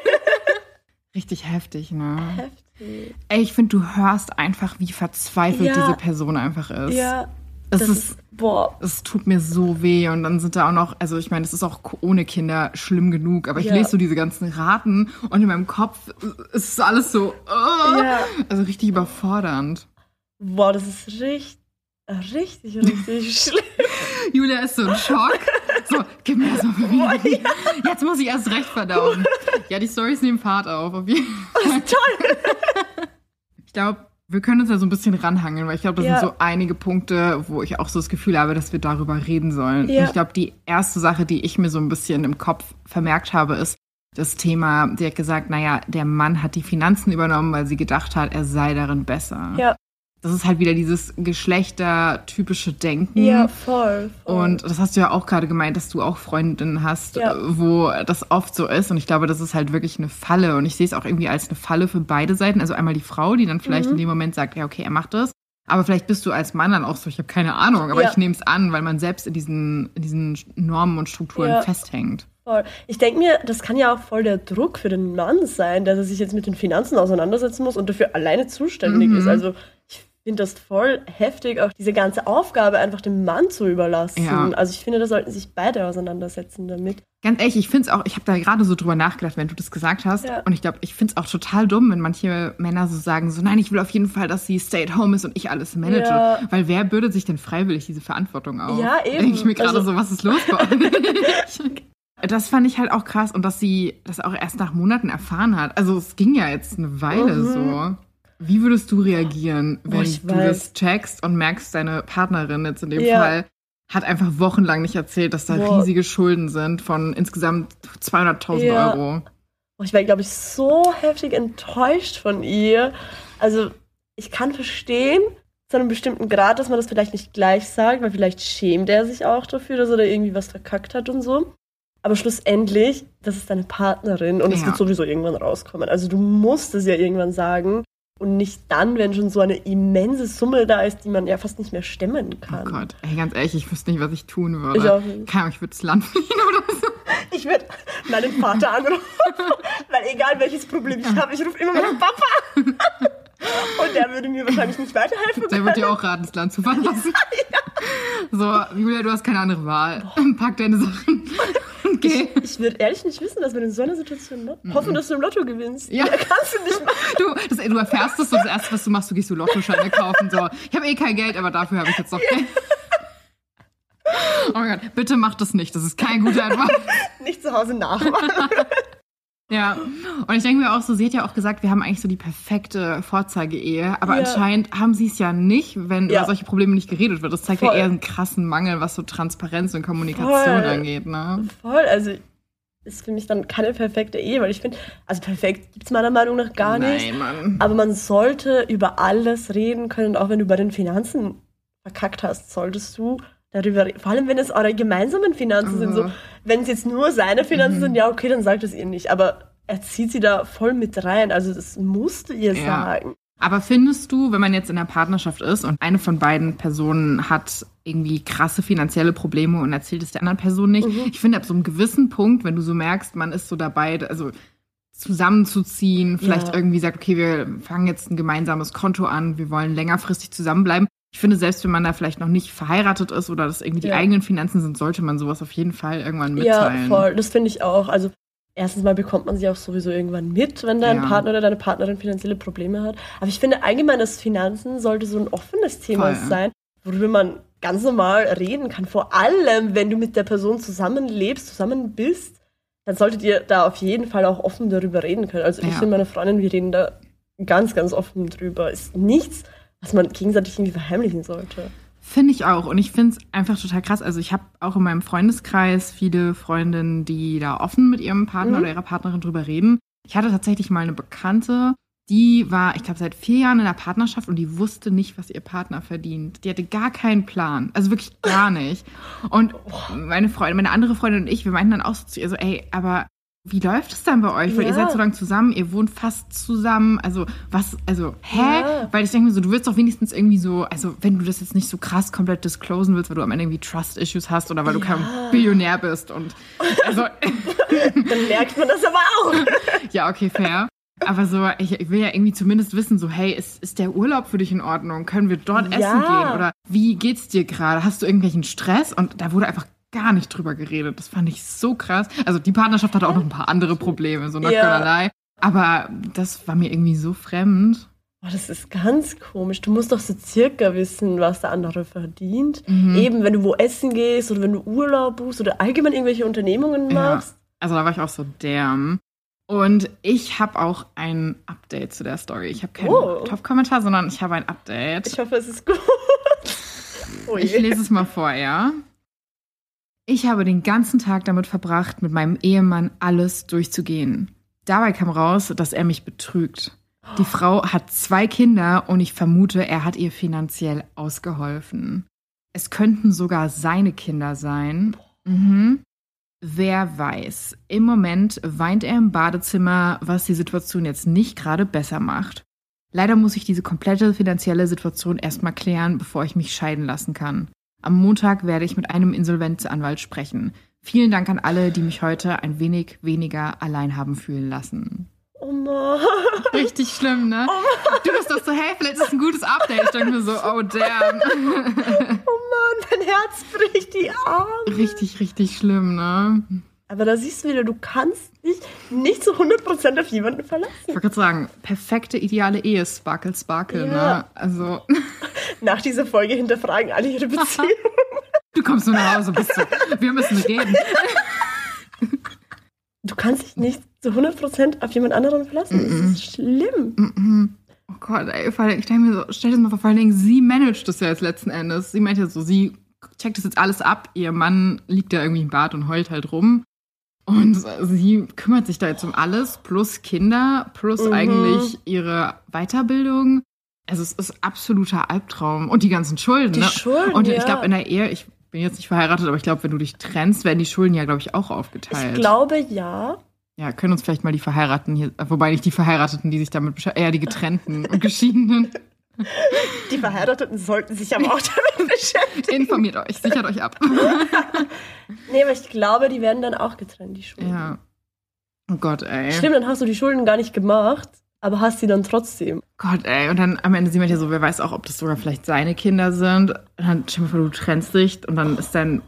Richtig heftig, ne? Heftig. Ey, ich finde, du hörst einfach, wie verzweifelt Ja. diese Person einfach ist. Ja, Es das ist, ist, boah, es tut mir so weh und dann sind da auch noch, also ich meine, es ist auch ohne Kinder schlimm genug, aber ich Ja. lese so diese ganzen Raten und in meinem Kopf ist es alles so, äh, Ja. also richtig überfordernd. boah, das ist richtig, richtig, richtig *laughs* schlimm. Julia ist so in Schock. So, gib mir das *laughs* mal Boah, wieder. Jetzt muss ich erst recht verdauen. Ja, die Storys nehmen Fahrt auf. auf jeden Fall. Toll. Ich glaube, wir können uns da so ein bisschen ranhangeln, weil ich glaube, das Ja. sind so einige Punkte, wo ich auch so das Gefühl habe, dass wir darüber reden sollen. Ja. Ich glaube, die erste Sache, die ich mir so ein bisschen im Kopf vermerkt habe, ist das Thema, die hat gesagt, naja, der Mann hat die Finanzen übernommen, weil sie gedacht hat, er sei darin besser. Ja. Das ist halt wieder dieses geschlechtertypische Denken. Ja, voll. voll. Und das hast du ja auch gerade gemeint, dass du auch Freundinnen hast, Ja. wo das oft so ist. Und ich glaube, das ist halt wirklich eine Falle. Und ich sehe es auch irgendwie als eine Falle für beide Seiten. Also einmal die Frau, die dann vielleicht Mhm. in dem Moment sagt, ja, okay, er macht das. Aber vielleicht bist du als Mann dann auch so, ich habe keine Ahnung, aber Ja. ich nehme es an, weil man selbst in diesen, in diesen Normen und Strukturen Ja. festhängt. Voll. Ich denke mir, das kann ja auch voll der Druck für den Mann sein, dass er sich jetzt mit den Finanzen auseinandersetzen muss und dafür alleine zuständig Mhm. ist. Also finde das voll heftig, auch diese ganze Aufgabe einfach dem Mann zu überlassen. Ja. Also ich finde, da sollten sich beide auseinandersetzen damit. Ganz ehrlich, ich finde es auch, ich habe da gerade so drüber nachgedacht, wenn du das gesagt hast. Ja. Und ich glaube, ich finde es auch total dumm, wenn manche Männer so sagen, so nein, ich will auf jeden Fall, dass sie stay at home ist und ich alles manage. Ja. Weil wer bürdet sich denn freiwillig diese Verantwortung auf? Ja, eben. Denke ich mir gerade Also- so, was ist los bei *laughs* euch? Das fand ich halt auch krass und dass sie das auch erst nach Monaten erfahren hat. Also es ging ja jetzt eine Weile Mhm. so. Wie würdest du reagieren, Boah, wenn du weiß. das checkst und merkst, deine Partnerin jetzt in dem Ja. Fall hat einfach wochenlang nicht erzählt, dass da Boah. riesige Schulden sind von insgesamt 200.000 Ja. Euro. Oh, ich war, glaube ich, so heftig enttäuscht von ihr. Also, ich kann verstehen, zu einem bestimmten Grad, dass man das vielleicht nicht gleich sagt, weil vielleicht schämt er sich auch dafür, dass er da irgendwie was verkackt hat und so. Aber schlussendlich, das ist deine Partnerin und es Ja. wird sowieso irgendwann rauskommen. Also, du musst es ja irgendwann sagen und nicht dann, wenn schon so eine immense Summe da ist, die man ja fast nicht mehr stemmen Oh kann. Gott, ey, ganz ehrlich, ich wüsste nicht, was ich tun würde. Ich auch nicht. Keine Ahnung, ich würde das Land *laughs* fliehen oder so. Ich würde meinen Vater anrufen, *laughs* weil egal welches Problem ich habe, ich rufe immer meinen Papa an. *laughs* Und der würde mir wahrscheinlich nicht weiterhelfen Der können. wird dir auch raten, das Land zu verlassen. *laughs* So, Julia, du hast keine andere Wahl. Pack deine Sachen und geh. Ich würde ehrlich nicht wissen, dass wir in so einer Situation ne? hoffen, dass du im Lotto gewinnst. Ja. Ja. kannst du nicht machen. Du, das, du erfährst es so, das Erste, was du machst, du gehst so Lottoscheine kaufen. So, ich habe eh kein Geld, aber dafür habe ich jetzt noch Geld. Oh mein Gott, bitte mach das nicht. Das ist kein guter Advice. *laughs* Nicht zu Hause nachmachen. Ja, und ich denke mir auch so, sie hat ja auch gesagt, wir haben eigentlich so die perfekte Vorzeige-Ehe, aber Ja. anscheinend haben sie es ja nicht, wenn Ja. über solche Probleme nicht geredet wird. Das zeigt ja Voll. eher einen krassen Mangel, was so Transparenz und Kommunikation Voll. angeht, ne? Voll, also ist für mich dann keine perfekte Ehe, weil ich finde, also perfekt gibt es meiner Meinung nach gar nicht. Nein, Mann. Aber man sollte über alles reden können, auch wenn du bei den Finanzen verkackt hast, solltest du darüber reden. Vor allem, wenn es eure gemeinsamen Finanzen sind. So, Mhm. wenn es jetzt nur seine Finanzen sind, ja, okay, dann sagt es ihr nicht. Aber er zieht sie da voll mit rein. Also, das musst du ihr Ja. sagen. Aber findest du, wenn man jetzt in einer Partnerschaft ist und eine von beiden Personen hat irgendwie krasse finanzielle Probleme und erzählt es der anderen Person nicht, Mhm. ich finde, ab so einem gewissen Punkt, wenn du so merkst, man ist so dabei, also zusammenzuziehen, vielleicht Ja. irgendwie sagt, okay, wir fangen jetzt ein gemeinsames Konto an, wir wollen längerfristig zusammenbleiben. Ich finde, selbst wenn man da vielleicht noch nicht verheiratet ist oder das irgendwie die Ja. eigenen Finanzen sind, sollte man sowas auf jeden Fall irgendwann Ja, mitteilen. voll. Das finde ich auch. Also erstens mal bekommt man sie auch sowieso irgendwann mit, wenn dein Ja. Partner oder deine Partnerin finanzielle Probleme hat. Aber ich finde allgemein, dass Finanzen sollte so ein offenes Thema Voll. sein, worüber man ganz normal reden kann. Vor allem, wenn du mit der Person zusammenlebst, zusammen bist, dann solltet ihr da auf jeden Fall auch offen darüber reden können. Also ich Ja. und meine Freundin, wir reden da ganz, ganz offen drüber. Ist nichts, was man gegenseitig irgendwie verheimlichen sollte. Finde ich auch. Und ich finde es einfach total krass. Also ich habe auch in meinem Freundeskreis viele Freundinnen, die da offen mit ihrem Partner Mhm. oder ihrer Partnerin drüber reden. Ich hatte tatsächlich mal eine Bekannte, die war, ich glaube, seit vier Jahren in der Partnerschaft und die wusste nicht, was ihr Partner verdient. Die hatte gar keinen Plan. Also wirklich gar nicht. Und meine Freundin, meine andere Freundin und ich, wir meinten dann auch so zu ihr so, ey, aber wie läuft es dann bei euch? Weil Ja. ihr seid so lange zusammen, ihr wohnt fast zusammen. Also was, also, hä? Ja. Weil ich denke mir so, du willst doch wenigstens irgendwie so, also wenn du das jetzt nicht so krass komplett disclosen willst, weil du am Ende irgendwie Trust-Issues hast oder weil du kein Ja. Billionär bist und also *laughs* *laughs* Dann merkt man das aber auch. *laughs* ja, okay, fair. Aber so, ich, ich will ja irgendwie zumindest wissen, so, hey, ist, ist der Urlaub für dich in Ordnung? Können wir dort Ja. essen gehen? Oder wie geht's dir gerade? Hast du irgendwelchen Stress? Und da wurde einfach gar nicht drüber geredet. Das fand ich so krass. Also die Partnerschaft hatte auch noch ein paar andere Probleme, so not Ja. gonna lie. Aber das war mir irgendwie so fremd. Boah, das ist ganz komisch. Du musst doch so circa wissen, was der andere verdient. Mhm. Eben, wenn du wo essen gehst oder wenn du Urlaub buchst oder allgemein irgendwelche Unternehmungen Ja. machst. Also da war ich auch so, damn. Und ich habe auch ein Update zu der Story. Ich habe keinen Oh. Top-Kommentar, sondern ich habe ein Update. Ich hoffe, es ist gut. Oh. Ich lese es mal vor, ja. Ich habe den ganzen Tag damit verbracht, mit meinem Ehemann alles durchzugehen. Dabei kam raus, dass er mich betrügt. Die Frau hat zwei Kinder und ich vermute, er hat ihr finanziell ausgeholfen. Es könnten sogar seine Kinder sein. Mhm. Wer weiß. Im Moment weint er im Badezimmer, was die Situation jetzt nicht gerade besser macht. Leider muss ich diese komplette finanzielle Situation erstmal klären, bevor ich mich scheiden lassen kann. Am Montag werde ich mit einem Insolvenzanwalt sprechen. Vielen Dank an alle, die mich heute ein wenig weniger allein haben fühlen lassen. Oh Mann. Richtig schlimm, ne? Du bist doch so, hey, vielleicht ist ein gutes Update. Ich denke mir so, oh damn. Oh Mann, mein Herz bricht die Arme. Richtig, richtig schlimm, ne? Aber da siehst du wieder, du kannst dich nicht zu 100% auf jemanden verlassen. Ich wollte gerade sagen, perfekte, ideale Ehe, Sparkle, Sparkle, Ja. ne? Also, *laughs* Nach dieser Folge hinterfragen alle ihre Beziehung. *laughs* du kommst nur nach Hause, bist so, wir müssen reden. *laughs* Du kannst dich nicht zu 100% auf jemand anderen verlassen. Das ist schlimm. Mhm. Oh Gott, ey, ich denke mir so, stell dir das mal vor, vor allen Dingen, sie managt das ja jetzt letzten Endes. Sie meint ja so, sie checkt das jetzt alles ab, ihr Mann liegt ja irgendwie im Bad und heult halt rum. Und sie kümmert sich da jetzt um alles, plus Kinder, plus Mhm. eigentlich ihre Weiterbildung. Also es ist absoluter Albtraum. Und die ganzen Schulden, Die ne? Schulden, Und ich ja. glaube, in der Ehe, ich bin jetzt nicht verheiratet, aber ich glaube, wenn du dich trennst, werden die Schulden ja, glaube ich, auch aufgeteilt. Ich glaube ja. Ja, können uns vielleicht mal die Verheirateten hier, wobei nicht die Verheirateten, die sich damit beschäftigen, eher die Getrennten und Geschiedenen. Die Verheirateten sollten sich aber auch damit *laughs* beschäftigen. Informiert euch, sichert euch ab. *laughs* Nee, aber ich glaube, die werden dann auch getrennt, die Schulden. Ja. Oh Gott, ey. Stimmt, dann hast du die Schulden gar nicht gemacht, aber hast sie dann trotzdem. Gott, ey. Und dann am Ende sieht man ja so, wer weiß auch, ob das sogar vielleicht seine Kinder sind. Und dann stell dir mal vor, du trennst dich und dann ist dein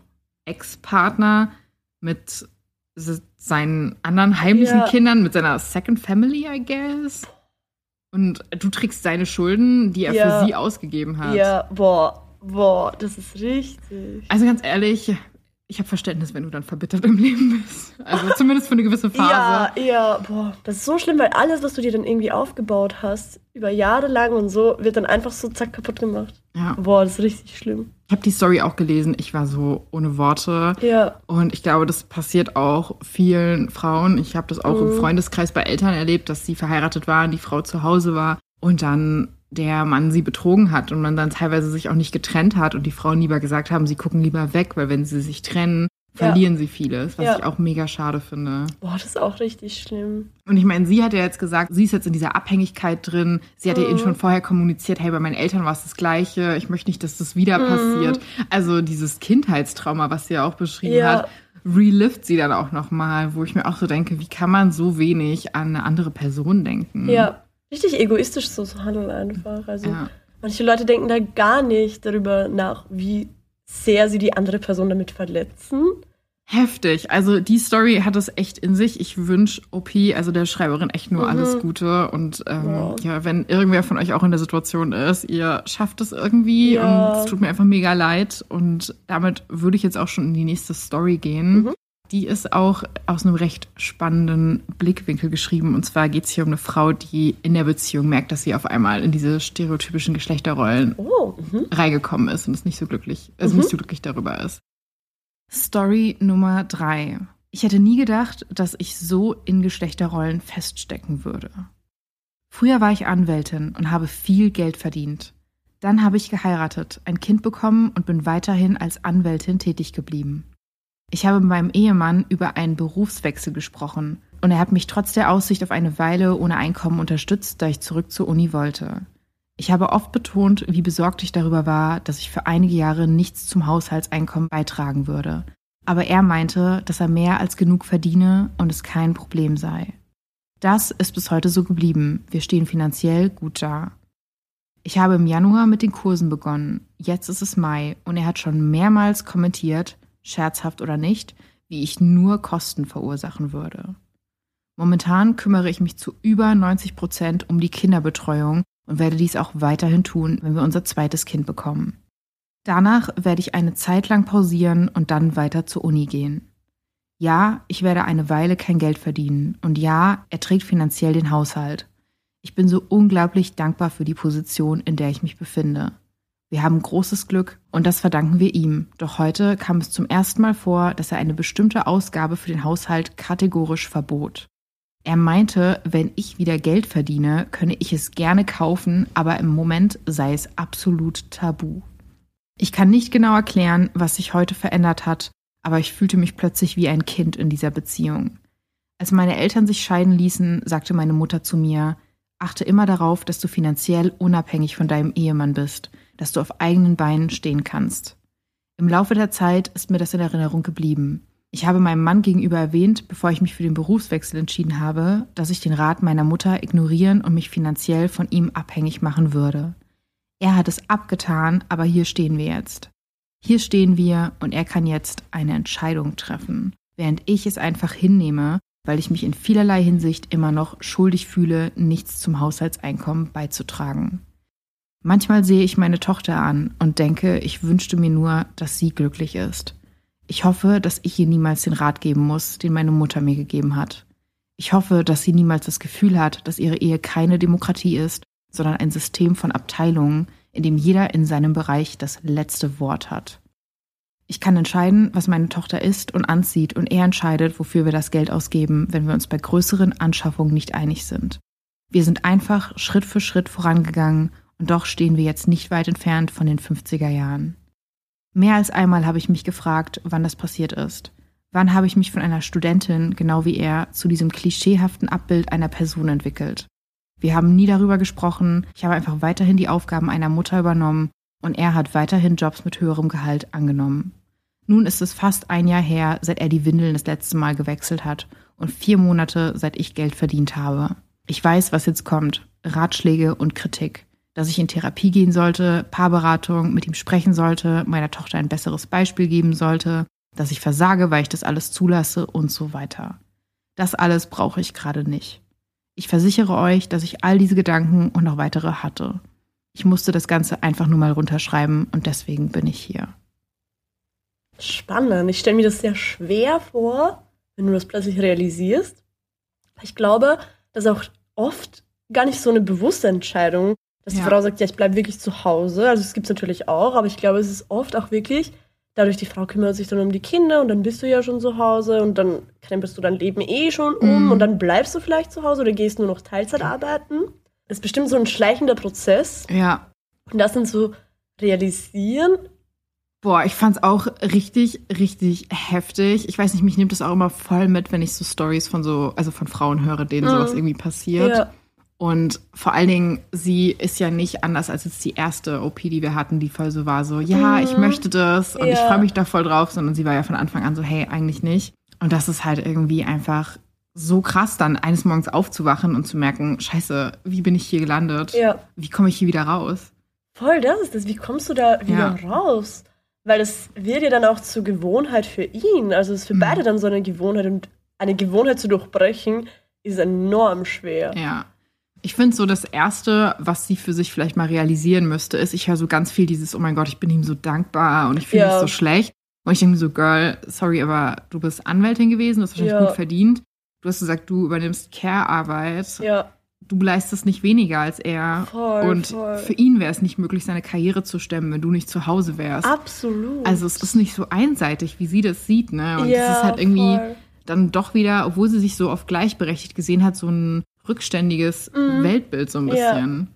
Ex-Partner mit seinen anderen heimlichen Ja. Kindern, mit seiner Second Family, I guess. Und du trägst seine Schulden, die er Ja. für sie ausgegeben hat. Ja, boah, boah, das ist richtig. Also ganz ehrlich, ich habe Verständnis, wenn du dann verbittert im Leben bist. Also zumindest für eine gewisse *laughs* Phase. Ja, ja, boah, das ist so schlimm, weil alles, was du dir dann irgendwie aufgebaut hast, über Jahre lang und so, wird dann einfach so zack kaputt gemacht. Ja. Boah, das ist richtig schlimm. Ich habe die Story auch gelesen. Ich war so ohne Worte. Ja, Und ich glaube, das passiert auch vielen Frauen. Ich habe das auch im Mhm. Freundeskreis bei Eltern erlebt, dass sie verheiratet waren, die Frau zu Hause war und dann der Mann sie betrogen hat und man dann teilweise sich auch nicht getrennt hat und die Frauen lieber gesagt haben, sie gucken lieber weg, weil wenn sie sich trennen, Ja. verlieren sie vieles, was Ja. ich auch mega schade finde. boah, das ist auch richtig schlimm. Und ich meine, sie hat ja jetzt gesagt, sie ist jetzt in dieser Abhängigkeit drin. Sie hat ja Mhm. eben schon vorher kommuniziert, hey, bei meinen Eltern war es das Gleiche. Ich möchte nicht, dass das wieder Mhm. passiert. Also dieses Kindheitstrauma, was sie ja auch beschrieben Ja. hat. relift sie dann auch nochmal, wo ich mir auch so denke, wie kann man so wenig an eine andere Person denken? Ja, richtig egoistisch so zu handeln einfach. Also ja. manche Leute denken da gar nicht darüber nach, wie sehr sie die andere Person damit verletzen. Heftig. Also die Story hat es echt in sich. Ich wünsche OP, also der Schreiberin, echt nur mhm. alles Gute. Und ähm, ja. ja. wenn irgendwer von euch auch in der Situation ist, ihr schafft es irgendwie ja. und es tut mir einfach mega leid. Und damit würde ich jetzt auch schon in die nächste Story gehen. Mhm. Die ist auch aus einem recht spannenden Blickwinkel geschrieben. Und zwar geht es hier um eine Frau, die in der Beziehung merkt, dass sie auf einmal in diese stereotypischen Geschlechterrollen oh, mhm. reingekommen ist und es nicht so glücklich, also nicht so glücklich darüber ist. Story Nummer drei. Ich hätte nie gedacht, dass ich so in Geschlechterrollen feststecken würde. Früher war ich Anwältin und habe viel Geld verdient. Dann habe ich geheiratet, ein Kind bekommen und bin weiterhin als Anwältin tätig geblieben. Ich habe mit meinem Ehemann über einen Berufswechsel gesprochen und er hat mich trotz der Aussicht auf eine Weile ohne Einkommen unterstützt, da ich zurück zur Uni wollte. Ich habe oft betont, wie besorgt ich darüber war, dass ich für einige Jahre nichts zum Haushaltseinkommen beitragen würde. Aber er meinte, dass er mehr als genug verdiene und es kein Problem sei. Das ist bis heute so geblieben. Wir stehen finanziell gut da. Ich habe im Januar mit den Kursen begonnen. Jetzt ist es Mai und er hat schon mehrmals kommentiert, scherzhaft oder nicht, wie ich nur Kosten verursachen würde. Momentan kümmere ich mich zu über 90 Prozent um die Kinderbetreuung und werde dies auch weiterhin tun, wenn wir unser zweites Kind bekommen. Danach werde ich eine Zeit lang pausieren und dann weiter zur Uni gehen. Ja, ich werde eine Weile kein Geld verdienen und ja, er trägt finanziell den Haushalt. Ich bin so unglaublich dankbar für die Position, in der ich mich befinde. Wir haben großes Glück und das verdanken wir ihm. Doch heute kam es zum ersten Mal vor, dass er eine bestimmte Ausgabe für den Haushalt kategorisch verbot. Er meinte, wenn ich wieder Geld verdiene, könne ich es gerne kaufen, aber im Moment sei es absolut tabu. Ich kann nicht genau erklären, was sich heute verändert hat, aber ich fühlte mich plötzlich wie ein Kind in dieser Beziehung. Als meine Eltern sich scheiden ließen, sagte meine Mutter zu mir, achte immer darauf, dass du finanziell unabhängig von deinem Ehemann bist, dass du auf eigenen Beinen stehen kannst. Im Laufe der Zeit ist mir das in Erinnerung geblieben. Ich habe meinem Mann gegenüber erwähnt, bevor ich mich für den Berufswechsel entschieden habe, dass ich den Rat meiner Mutter ignorieren und mich finanziell von ihm abhängig machen würde. Er hat es abgetan, aber hier stehen wir jetzt. Hier stehen wir und er kann jetzt eine Entscheidung treffen, während ich es einfach hinnehme, weil ich mich in vielerlei Hinsicht immer noch schuldig fühle, nichts zum Haushaltseinkommen beizutragen. Manchmal sehe ich meine Tochter an und denke, ich wünschte mir nur, dass sie glücklich ist. Ich hoffe, dass ich ihr niemals den Rat geben muss, den meine Mutter mir gegeben hat. Ich hoffe, dass sie niemals das Gefühl hat, dass ihre Ehe keine Demokratie ist, sondern ein System von Abteilungen, in dem jeder in seinem Bereich das letzte Wort hat. Ich kann entscheiden, was meine Tochter isst und anzieht, und er entscheidet, wofür wir das Geld ausgeben, wenn wir uns bei größeren Anschaffungen nicht einig sind. Wir sind einfach Schritt für Schritt vorangegangen, und doch stehen wir jetzt nicht weit entfernt von den 50er Jahren. Mehr als einmal habe ich mich gefragt, wann das passiert ist. Wann habe ich mich von einer Studentin, genau wie er, zu diesem klischeehaften Abbild einer Person entwickelt? Wir haben nie darüber gesprochen, ich habe einfach weiterhin die Aufgaben einer Mutter übernommen und er hat weiterhin Jobs mit höherem Gehalt angenommen. Nun ist es fast ein Jahr her, seit er die Windeln das letzte Mal gewechselt hat und vier Monate, seit ich Geld verdient habe. Ich weiß, was jetzt kommt. Ratschläge und Kritik dass ich in Therapie gehen sollte, Paarberatung, mit ihm sprechen sollte, meiner Tochter ein besseres Beispiel geben sollte, dass ich versage, weil ich das alles zulasse und so weiter. Das alles brauche ich gerade nicht. Ich versichere euch, dass ich all diese Gedanken und noch weitere hatte. Ich musste das Ganze einfach nur mal runterschreiben und deswegen bin ich hier. Spannend. Ich stelle mir das sehr schwer vor, wenn du das plötzlich realisierst. Ich glaube, dass auch oft gar nicht so eine bewusste Entscheidung dass die Frau sagt, ja, ich bleibe wirklich zu Hause. Also es gibt es natürlich auch, aber ich glaube, es ist oft auch wirklich, dadurch die Frau kümmert sich dann um die Kinder und dann bist du ja schon zu Hause und dann krempelst du dein Leben eh schon um mm. und dann bleibst du vielleicht zu Hause oder gehst nur noch Teilzeit arbeiten. Das ist bestimmt so ein schleichender Prozess. Ja. Und das dann so realisieren. Boah, ich fand's auch richtig, richtig heftig. Ich weiß nicht, mich nimmt das auch immer voll mit, wenn ich so Stories von so, also von Frauen höre, denen mhm. sowas irgendwie passiert. Ja. Und vor allen Dingen, sie ist ja nicht anders als jetzt die erste OP, die wir hatten, die voll so war, so, ja, ich Mhm. möchte das und ich Ja. freue mich da voll drauf, sondern sie war ja von Anfang an so, hey, eigentlich nicht. Und das ist halt irgendwie einfach so krass, dann eines Morgens aufzuwachen und zu merken, scheiße, wie bin ich hier gelandet? Ja. Wie komme ich hier wieder raus? Voll, das ist das. Wie kommst du da wieder raus? Weil das wird ja dann auch zur Gewohnheit für ihn. Also es ist für Mhm. beide dann so eine Gewohnheit und eine Gewohnheit zu durchbrechen ist enorm schwer. Ja. Ich finde so das Erste, was sie für sich vielleicht mal realisieren müsste, ist, ich höre so ganz viel dieses, oh mein Gott, ich bin ihm so dankbar und ich fühle Ja. mich so schlecht. Und ich denke mir so, Girl, sorry, aber du bist Anwältin gewesen, du hast wahrscheinlich Ja. gut verdient. Du hast gesagt, du übernimmst Care-Arbeit. Ja, Du leistest nicht weniger als er. Voll, und voll. für ihn wäre es nicht möglich, seine Karriere zu stemmen, wenn du nicht zu Hause wärst. absolut. Also es ist nicht so einseitig, wie sie das sieht, ne? Und ja, es ist halt irgendwie voll. dann doch wieder, obwohl sie sich so oft gleichberechtigt gesehen hat, so ein rückständiges Mhm. Weltbild so ein Ja. bisschen.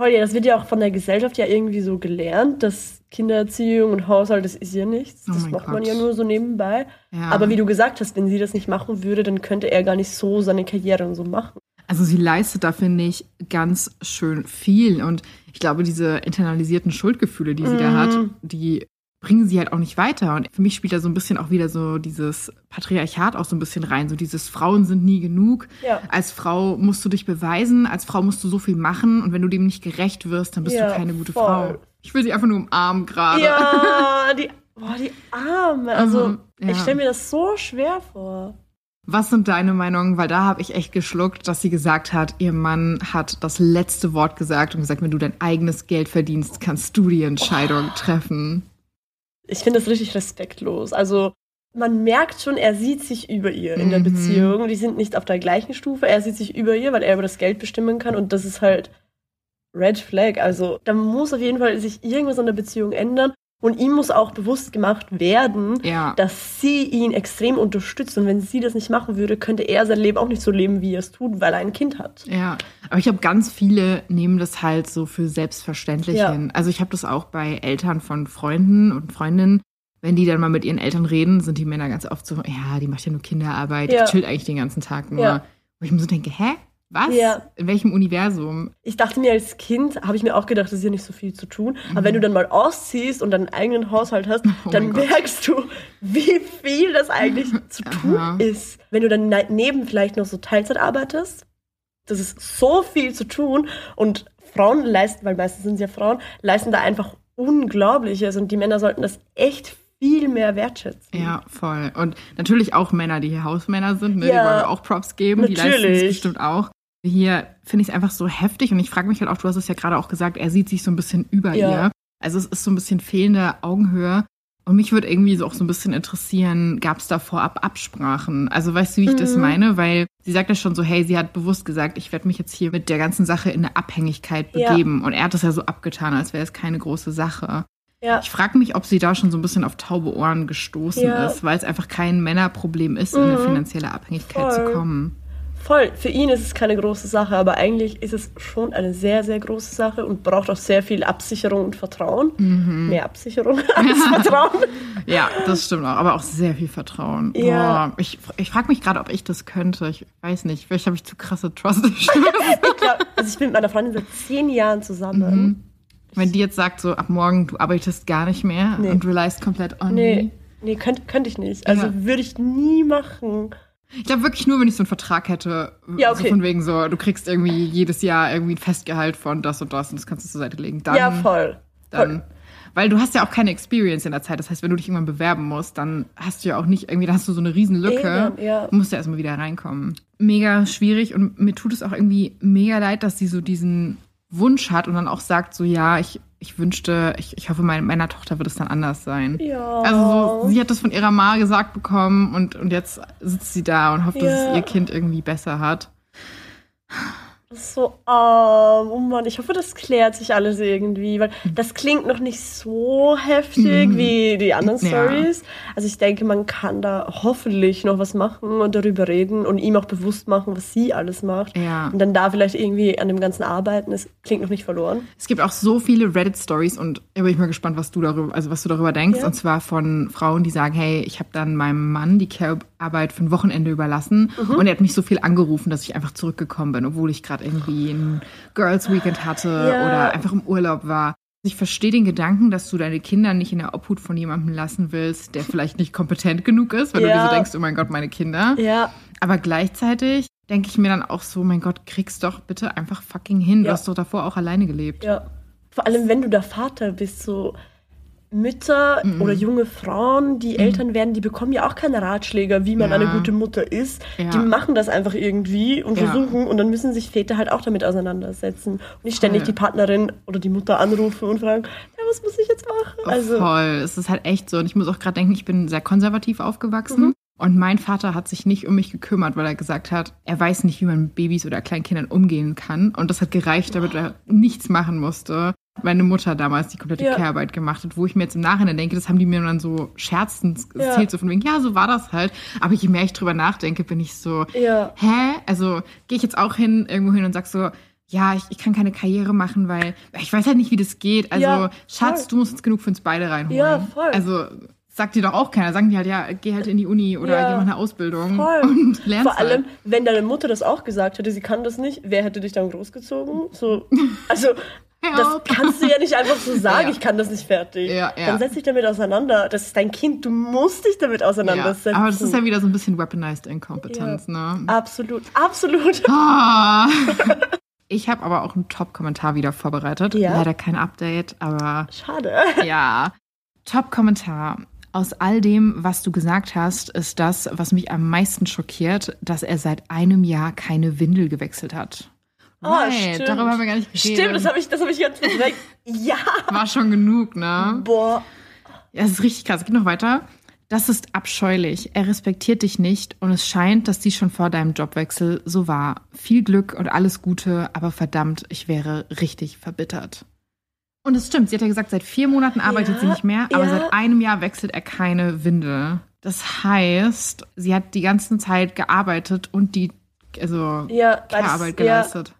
Voll, ja, das wird ja auch von der Gesellschaft ja irgendwie so gelernt, dass Kindererziehung und Haushalt, das ist ja nichts. Oh Das mein macht man Gott. ja nur so nebenbei. Ja. Aber wie du gesagt hast, wenn sie das nicht machen würde, dann könnte er gar nicht so seine Karriere und so machen. Also sie leistet da, finde ich, ganz schön viel. Und ich glaube, diese internalisierten Schuldgefühle, die sie da Mhm. hat, die bringen sie halt auch nicht weiter. Und für mich spielt da so ein bisschen auch wieder so dieses Patriarchat auch so ein bisschen rein. So dieses Frauen sind nie genug. Ja. Als Frau musst du dich beweisen, als Frau musst du so viel machen. Und wenn du dem nicht gerecht wirst, dann bist Ja, du keine gute voll. Frau. Ich will sie einfach nur umarmen gerade. Ja, *laughs* die, boah, die Arme. Also, Mhm, ja. ich stelle mir das so schwer vor. Was sind deine Meinungen? Weil da habe ich echt geschluckt, dass sie gesagt hat, ihr Mann hat das letzte Wort gesagt und gesagt, wenn du dein eigenes Geld verdienst, kannst du die Entscheidung treffen. Ich finde das richtig respektlos. Also, man merkt schon, er sieht sich über ihr in der Mhm. Beziehung. Die sind nicht auf der gleichen Stufe. Er sieht sich über ihr, weil er über das Geld bestimmen kann. Und das ist halt Red Flag. Also, da muss auf jeden Fall sich irgendwas an der Beziehung ändern. Und ihm muss auch bewusst gemacht werden, Ja. dass sie ihn extrem unterstützt. Und wenn sie das nicht machen würde, könnte er sein Leben auch nicht so leben, wie er es tut, weil er ein Kind hat. Ja, aber ich glaube, ganz viele nehmen das halt so für selbstverständlich Ja. hin. Also ich habe das auch bei Eltern von Freunden und Freundinnen. Wenn die dann mal mit ihren Eltern reden, sind die Männer ganz oft so, ja, die macht ja nur Kinderarbeit, Ja. die chillt eigentlich den ganzen Tag nur. Ja. Wo ich mir so denke, hä? Was? Ja. In welchem Universum? Ich dachte mir als Kind, habe ich mir auch gedacht, das ist ja nicht so viel zu tun. Aber Mhm. wenn du dann mal ausziehst und deinen eigenen Haushalt hast, *laughs* Oh dann mein Gott. merkst du, wie viel das eigentlich zu *laughs* tun Aha. ist. Wenn du dann ne- neben vielleicht noch so Teilzeit arbeitest, das ist so viel zu tun und Frauen leisten, weil meistens sind es ja Frauen, leisten da einfach Unglaubliches und die Männer sollten das echt viel mehr wertschätzen. Ja, voll. Und natürlich auch Männer, die hier Hausmänner sind, ne? Ja. die wollen wir auch Props geben, die leisten es Natürlich. bestimmt auch. Hier finde ich es einfach so heftig und ich frage mich halt auch, du hast es ja gerade auch gesagt, er sieht sich so ein bisschen über Ja. ihr. Also es ist so ein bisschen fehlende Augenhöhe. Und mich würde irgendwie so auch so ein bisschen interessieren, gab es da vorab Absprachen? Also weißt du, wie ich das Mhm. meine? Weil sie sagt ja schon so, hey, sie hat bewusst gesagt, ich werde mich jetzt hier mit der ganzen Sache in eine Abhängigkeit Ja. begeben. Und er hat das ja so abgetan, als wäre es keine große Sache. Ja, Ich frage mich, ob sie da schon so ein bisschen auf taube Ohren gestoßen Ja. ist, weil es einfach kein Männerproblem ist, in eine Mhm. finanzielle Abhängigkeit Voll. zu kommen. Voll. Für ihn ist es keine große Sache, aber eigentlich ist es schon eine sehr, sehr große Sache und braucht auch sehr viel Absicherung und Vertrauen. Mhm. Mehr Absicherung *laughs* als Vertrauen. Ja, das stimmt auch, aber auch sehr viel Vertrauen. Ja. Boah, ich ich frage mich gerade, ob ich das könnte. Ich weiß nicht, vielleicht habe ich zu krasse Trust. *laughs* Ich glaub, also ich bin mit meiner Freundin seit zehn Jahren zusammen. Mhm. Wenn die jetzt sagt, so ab morgen, du arbeitest gar nicht mehr Nee. und reliest komplett on Nee, me. nee könnte könnt ich nicht. Also Ja. würde ich nie machen. Ich glaube wirklich nur, wenn ich so einen Vertrag hätte, Ja, so okay. von wegen so, du kriegst irgendwie jedes Jahr irgendwie ein Festgehalt von das und das und das kannst du zur Seite legen. Dann, ja, voll. dann, voll. weil du hast ja auch keine Experience in der Zeit. Das heißt, wenn du dich irgendwann bewerben musst, dann hast du ja auch nicht irgendwie, dann hast du so eine riesen Lücke. Eben, ja. Du musst ja erstmal wieder reinkommen. Mega schwierig und mir tut es auch irgendwie mega leid, dass sie so diesen Wunsch hat und dann auch sagt so, ja, ich, ich wünschte, ich, ich hoffe, mein, meiner Tochter wird es dann anders sein. Ja. Also so, sie hat das von ihrer Ma gesagt bekommen und, und jetzt sitzt sie da und hofft, dass Ja. es ihr Kind irgendwie besser hat. So arm. Oh Mann, ich hoffe, das klärt sich alles irgendwie, weil Hm. das klingt noch nicht so heftig Mhm. wie die anderen Ja. Stories. Also ich denke, man kann da hoffentlich noch was machen und darüber reden und ihm auch bewusst machen, was sie alles macht. Ja. Und dann da vielleicht irgendwie an dem Ganzen arbeiten. Es klingt noch nicht verloren. Es gibt auch so viele Reddit-Stories und da bin ich mal gespannt, was du darüber, also was du darüber denkst. Ja. Und zwar von Frauen, die sagen, hey, ich habe dann meinem Mann die Care-Arbeit für ein Wochenende überlassen Mhm. und er hat mich so viel angerufen, dass ich einfach zurückgekommen bin, obwohl ich gerade gerade irgendwie ein Girls Weekend hatte Ja. oder einfach im Urlaub war. Ich verstehe den Gedanken, dass du deine Kinder nicht in der Obhut von jemandem lassen willst, der vielleicht nicht kompetent genug ist, weil du dir Ja. so denkst, oh mein Gott, meine Kinder. Ja, Aber gleichzeitig denke ich mir dann auch so, mein Gott, kriegst doch bitte einfach fucking hin. Du Ja. hast doch davor auch alleine gelebt. ja. Vor allem, wenn du der Vater bist, so Mütter Mhm. oder junge Frauen, die Eltern werden, die bekommen ja auch keine Ratschläge, wie man Ja. eine gute Mutter ist. Ja. Die machen das einfach irgendwie und Ja. versuchen und dann müssen sich Väter halt auch damit auseinandersetzen. Und nicht ständig die Partnerin oder die Mutter anrufen und fragen, ja, was muss ich jetzt machen? Also, Voll. Es ist halt echt so. Und ich muss auch gerade denken, ich bin sehr konservativ aufgewachsen. Mhm. Und mein Vater hat sich nicht um mich gekümmert, weil er gesagt hat, er weiß nicht, wie man mit Babys oder Kleinkindern umgehen kann. Und das hat gereicht, damit er nichts machen musste. Meine Mutter damals die komplette Ja. Care-Arbeit gemacht hat, wo ich mir jetzt im Nachhinein denke, das haben die mir dann so scherzend Ja. erzählt, so von wegen, ja, so war das halt. Aber je mehr ich drüber nachdenke, bin ich so, ja. hä? Also gehe ich jetzt auch hin, irgendwo hin und sag so, ja, ich, ich kann keine Karriere machen, weil ich weiß halt nicht, wie das geht. Also, Ja, Schatz, du musst uns genug für uns beide reinholen. Ja, voll. Also sagt dir doch auch keiner. Sagen die halt, ja, geh halt in die Uni oder Ja, geh mal eine Ausbildung voll. *laughs* und lernst Vor allem, halt. wenn deine Mutter das auch gesagt hätte, sie kann das nicht, wer hätte dich dann großgezogen? So, *laughs* also, das kannst du ja nicht einfach so *laughs* sagen, Ja. ich kann das nicht fertig. Ja, ja. Dann setz dich damit auseinander. Das ist dein Kind, du musst dich damit auseinandersetzen. aber das ist ja wieder so ein bisschen weaponized Inkompetenz, ne? Absolut, absolut. Ah. *laughs* Ich habe aber auch einen Top-Kommentar wieder vorbereitet. Leider kein Update, aber Schade. *laughs* Ja, Top-Kommentar. Aus all dem, was du gesagt hast, ist das, was mich am meisten schockiert, dass er seit einem Jahr keine Windel gewechselt hat. Oh, Right, stimmt. darüber haben wir gar nicht geredet. Stimmt, das habe ich, das hab ich ganz verdrängt. *laughs* Ja. War schon genug, ne? Boah. Ja, es ist richtig krass. Geht noch weiter. Das ist abscheulich. Er respektiert dich nicht und es scheint, dass dies schon vor deinem Jobwechsel so war. Viel Glück und alles Gute, aber verdammt, ich wäre richtig verbittert. Und es stimmt, sie hat ja gesagt, seit vier Monaten arbeitet Ja, sie nicht mehr, aber ja. seit einem Jahr wechselt er keine Windel. Das heißt, sie hat die ganze Zeit gearbeitet und die, also, Ja, das- Care-Arbeit ja, geleistet.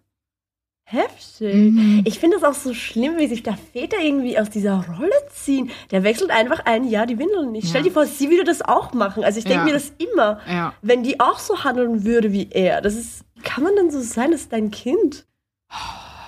Heftig. Mhm. Ich finde es auch so schlimm, wie sich da Väter irgendwie aus dieser Rolle ziehen. Der wechselt einfach ein Jahr die Windeln nicht. Ja. Stell dir vor, sie würde das auch machen. Also ich denke Ja. mir das immer. Ja. Wenn die auch so handeln würde wie er. Das ist, wie kann man denn so sein? Das ist dein Kind.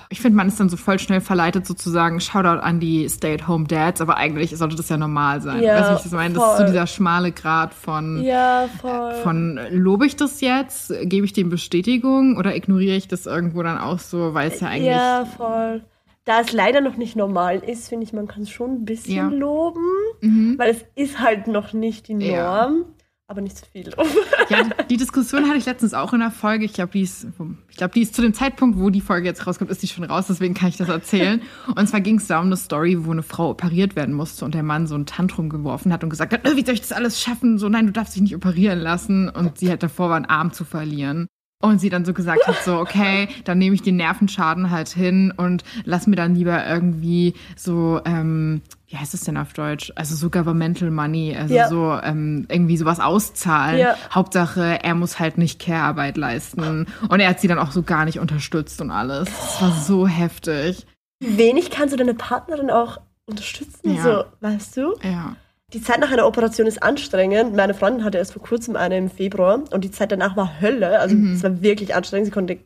Ich finde, man ist dann so voll schnell verleitet, sozusagen, Shoutout an die Stay-at-home-Dads, aber eigentlich sollte das ja normal sein. Ja, weißt du, wie ich das meine? Das ist so voll. dieser schmale Grad von, Ja, voll. von lobe ich das jetzt, gebe ich dem Bestätigung oder ignoriere ich das irgendwo dann auch so, weil es ja eigentlich. ja, voll. Da es leider noch nicht normal ist, finde ich, man kann es schon ein bisschen Ja. loben, Mhm. weil es ist halt noch nicht die Norm. Aber nicht zu viel. *laughs* Ja, die Diskussion hatte ich letztens auch in der Folge. Ich glaube, die ist, ich glaube, die ist zu dem Zeitpunkt, wo die Folge jetzt rauskommt, ist die schon raus. Deswegen kann ich das erzählen. *laughs* Und zwar ging es da um eine Story, wo eine Frau operiert werden musste und der Mann so ein Tantrum geworfen hat und gesagt hat, "Äh, wie soll ich das alles schaffen? So, nein, du darfst dich nicht operieren lassen. Und sie halt davor war, einen Arm zu verlieren. Und sie dann so gesagt hat, so, okay, dann nehme ich den Nervenschaden halt hin und lass mir dann lieber irgendwie so, ähm, wie heißt es denn auf Deutsch? Also so Governmental Money, also Ja. so ähm, irgendwie sowas auszahlen. Ja. Hauptsache, er muss halt nicht Care-Arbeit leisten. Und er hat sie dann auch so gar nicht unterstützt und alles. Das war so heftig. Wenig kannst du deine Partnerin auch unterstützen, Ja. so, weißt du? Ja. Die Zeit nach einer Operation ist anstrengend. Meine Freundin hatte erst vor kurzem eine im Februar und die Zeit danach war Hölle. Also Mhm. es war wirklich anstrengend. Sie konnte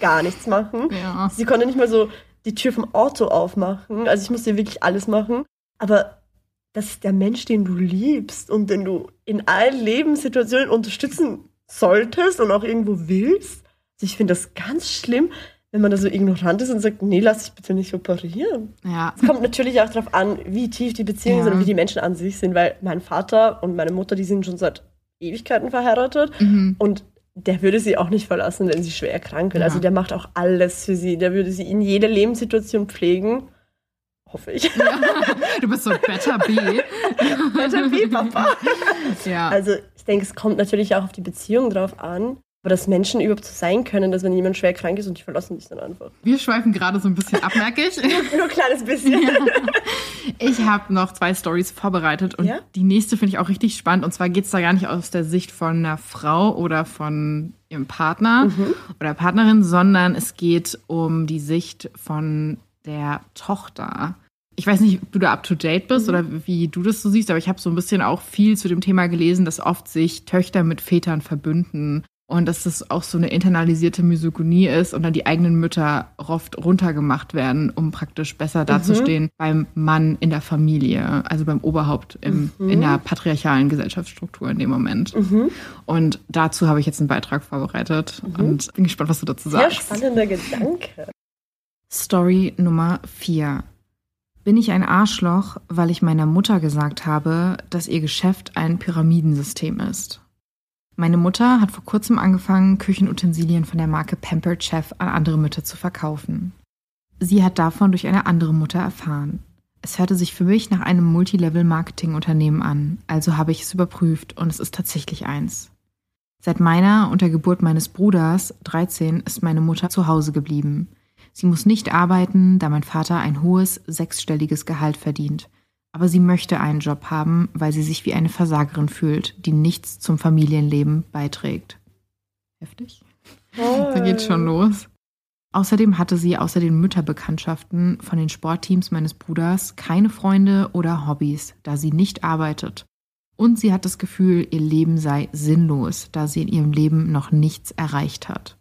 gar nichts machen. Ja. Sie konnte nicht mal so die Tür vom Auto aufmachen. Also ich musste wirklich alles machen. Aber das ist der Mensch, den du liebst und den du in allen Lebenssituationen unterstützen solltest und auch irgendwo willst. Also ich finde das ganz schlimm, wenn man da so ignorant ist und sagt, nee, lass dich bitte nicht operieren. Ja. Es kommt natürlich auch darauf an, wie tief die Beziehungen Ja. sind und wie die Menschen an sich sind, weil mein Vater und meine Mutter, die sind schon seit Ewigkeiten verheiratet Mhm. und der würde sie auch nicht verlassen, wenn sie schwer krank wird. Ja. Also der macht auch alles für sie. Der würde sie in jeder Lebenssituation pflegen. Hoffe ich. *laughs* Du bist so Better B. Better be, Papa. Ja. Also ich denke, es kommt natürlich auch auf die Beziehung drauf an. Aber dass Menschen überhaupt so sein können, dass wenn jemand schwer krank ist und die verlassen dich dann einfach. Wir schweifen gerade so ein bisschen ab, merke ich. *laughs* Nur ein kleines bisschen. Ich habe noch zwei Stories vorbereitet und Ja? die nächste finde ich auch richtig spannend. Und zwar geht es da gar nicht aus der Sicht von einer Frau oder von ihrem Partner Mhm. oder Partnerin, sondern es geht um die Sicht von der Tochter. Ich weiß nicht, ob du da up to date bist Mhm. oder wie du das so siehst, aber ich habe so ein bisschen auch viel zu dem Thema gelesen, dass oft sich Töchter mit Vätern verbünden. Und dass das auch so eine internalisierte Misogynie ist und dann die eigenen Mütter oft runtergemacht werden, um praktisch besser Mhm. dazustehen beim Mann in der Familie, also beim Oberhaupt im, Mhm. in der patriarchalen Gesellschaftsstruktur in dem Moment. Und dazu habe ich jetzt einen Beitrag vorbereitet und bin gespannt, was du dazu Mhm. Sehr sagst. spannender Gedanke. Story Nummer 4. Bin ich ein Arschloch, weil ich meiner Mutter gesagt habe, dass ihr Geschäft ein Pyramidensystem ist? Meine Mutter hat vor kurzem angefangen, Küchenutensilien von der Marke Pampered Chef an andere Mütter zu verkaufen. Sie hat davon durch eine andere Mutter erfahren. Es hörte sich für mich nach einem Multilevel-Marketing-Unternehmen an, also habe ich es überprüft und es ist tatsächlich eins. Seit meiner und der Geburt meines Bruders, 13, ist meine Mutter zu Hause geblieben. Sie muss nicht arbeiten, da mein Vater ein hohes, sechsstelliges Gehalt verdient. Aber sie möchte einen Job haben, weil sie sich wie eine Versagerin fühlt, die nichts zum Familienleben beiträgt. Heftig. Da geht's schon los. Außerdem hatte sie außer den Mütterbekanntschaften von den Sportteams meines Bruders keine Freunde oder Hobbys, da sie nicht arbeitet. Und sie hat das Gefühl, ihr Leben sei sinnlos, da sie in ihrem Leben noch nichts erreicht hat.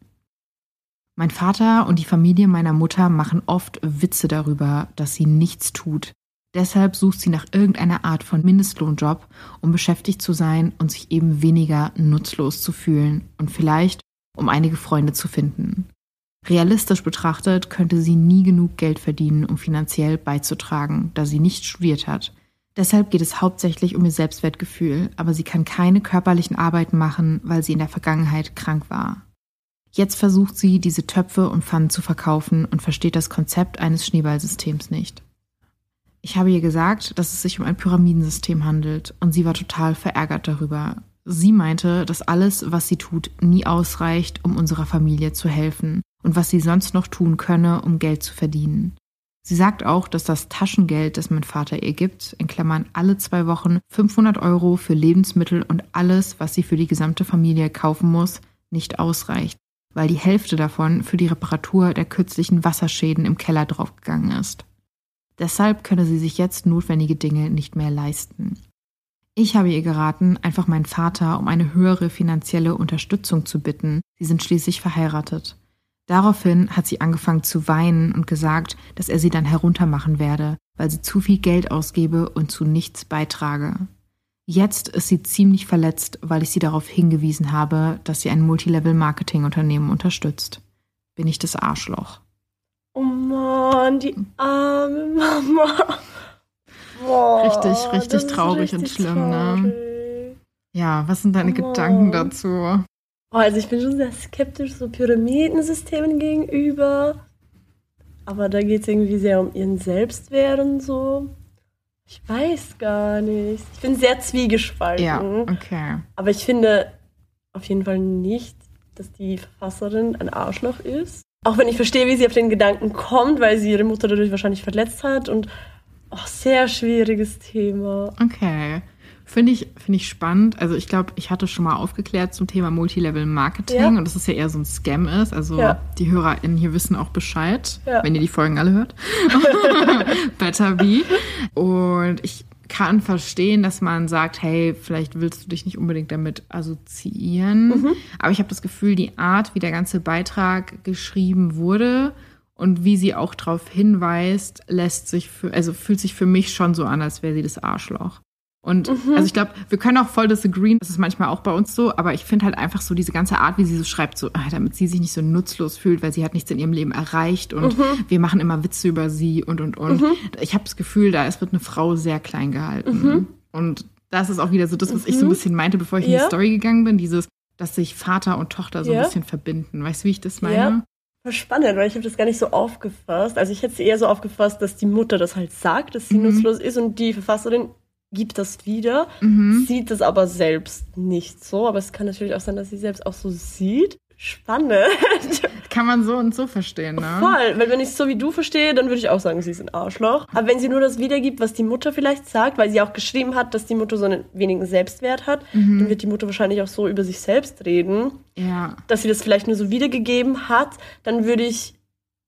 Mein Vater und die Familie meiner Mutter machen oft Witze darüber, dass sie nichts tut. Deshalb sucht sie nach irgendeiner Art von Mindestlohnjob, um beschäftigt zu sein und sich eben weniger nutzlos zu fühlen und vielleicht um einige Freunde zu finden. Realistisch betrachtet könnte sie nie genug Geld verdienen, um finanziell beizutragen, da sie nicht studiert hat. Deshalb geht es hauptsächlich um ihr Selbstwertgefühl, aber sie kann keine körperlichen Arbeiten machen, weil sie in der Vergangenheit krank war. Jetzt versucht sie, diese Töpfe und Pfannen zu verkaufen und versteht das Konzept eines Schneeballsystems nicht. Ich habe ihr gesagt, dass es sich um ein Pyramidensystem handelt und sie war total verärgert darüber. Sie meinte, dass alles, was sie tut, nie ausreicht, um unserer Familie zu helfen und was sie sonst noch tun könne, um Geld zu verdienen. Sie sagt auch, dass das Taschengeld, das mein Vater ihr gibt, in Klammern alle zwei Wochen 500 Euro für Lebensmittel und alles, was sie für die gesamte Familie kaufen muss, nicht ausreicht, weil die Hälfte davon für die Reparatur der kürzlichen Wasserschäden im Keller draufgegangen ist. Deshalb könne sie sich jetzt notwendige Dinge nicht mehr leisten. Ich habe ihr geraten, einfach meinen Vater um eine höhere finanzielle Unterstützung zu bitten. Sie sind schließlich verheiratet. Daraufhin hat sie angefangen zu weinen und gesagt, dass er sie dann heruntermachen werde, weil sie zu viel Geld ausgebe und zu nichts beitrage. Jetzt ist sie ziemlich verletzt, weil ich sie darauf hingewiesen habe, dass sie ein Multilevel-Marketing-Unternehmen unterstützt. Bin ich das Arschloch? Oh Mann, die arme Mama. Boah, Richtig, richtig traurig und richtig schlimm, ne? traurig. Ja, was sind deine Oh. Gedanken dazu? Oh, also ich bin schon sehr skeptisch so Pyramidensystemen gegenüber. Aber da geht es irgendwie sehr um ihren Selbstwert und so. Ich weiß gar nicht. Ich bin sehr zwiegespalten. Ja, okay. Aber ich finde auf jeden Fall nicht, dass die Verfasserin ein Arschloch ist. Auch wenn ich verstehe, wie sie auf den Gedanken kommt, weil sie ihre Mutter dadurch wahrscheinlich verletzt hat. Und oh, sehr schwieriges Thema. Okay. Finde ich, finde ich spannend. Also ich glaube, ich hatte schon mal aufgeklärt zum Thema Multilevel-Marketing Ja. und dass es ja eher so ein Scam ist. Also Ja. die HörerInnen hier wissen auch Bescheid, Ja. wenn ihr die Folgen alle hört. *laughs* Better be. Und ich kann verstehen, dass man sagt, hey, vielleicht willst du dich nicht unbedingt damit assoziieren. Mhm. Aber ich habe das Gefühl, die Art, wie der ganze Beitrag geschrieben wurde und wie sie auch darauf hinweist, lässt sich für, also fühlt sich für mich schon so an, als wäre sie das Arschloch. Und Mhm. also ich glaube, wir können auch voll disagreeen, das ist manchmal auch bei uns so, aber ich finde halt einfach so diese ganze Art, wie sie so schreibt, so, ah, damit sie sich nicht so nutzlos fühlt, weil sie hat nichts in ihrem Leben erreicht und Mhm. wir machen immer Witze über sie und und und. Ich habe das Gefühl, da es wird eine Frau sehr klein gehalten. Mhm. Und das ist auch wieder so das, was ich so ein bisschen meinte, bevor ich in Ja. die Story gegangen bin, dieses, dass sich Vater und Tochter so Ja. ein bisschen verbinden. Weißt du, wie ich das meine? Ja. Voll spannend, weil ich habe das gar nicht so aufgefasst. Also ich hätte es eher so aufgefasst, dass die Mutter das halt sagt, dass sie Mhm. nutzlos ist und die Verfasserin gibt das wieder, Mhm. sieht das aber selbst nicht so. Aber es kann natürlich auch sein, dass sie selbst auch so sieht. Spannend. *laughs* Kann man so und so verstehen, ne? Voll, weil wenn ich es so wie du verstehe, dann würde ich auch sagen, sie ist ein Arschloch. Aber wenn sie nur das wiedergibt, was die Mutter vielleicht sagt, weil sie auch geschrieben hat, dass die Mutter so einen wenigen Selbstwert hat, Mhm. dann wird die Mutter wahrscheinlich auch so über sich selbst reden. Ja. dass sie das vielleicht nur so wiedergegeben hat, dann würde ich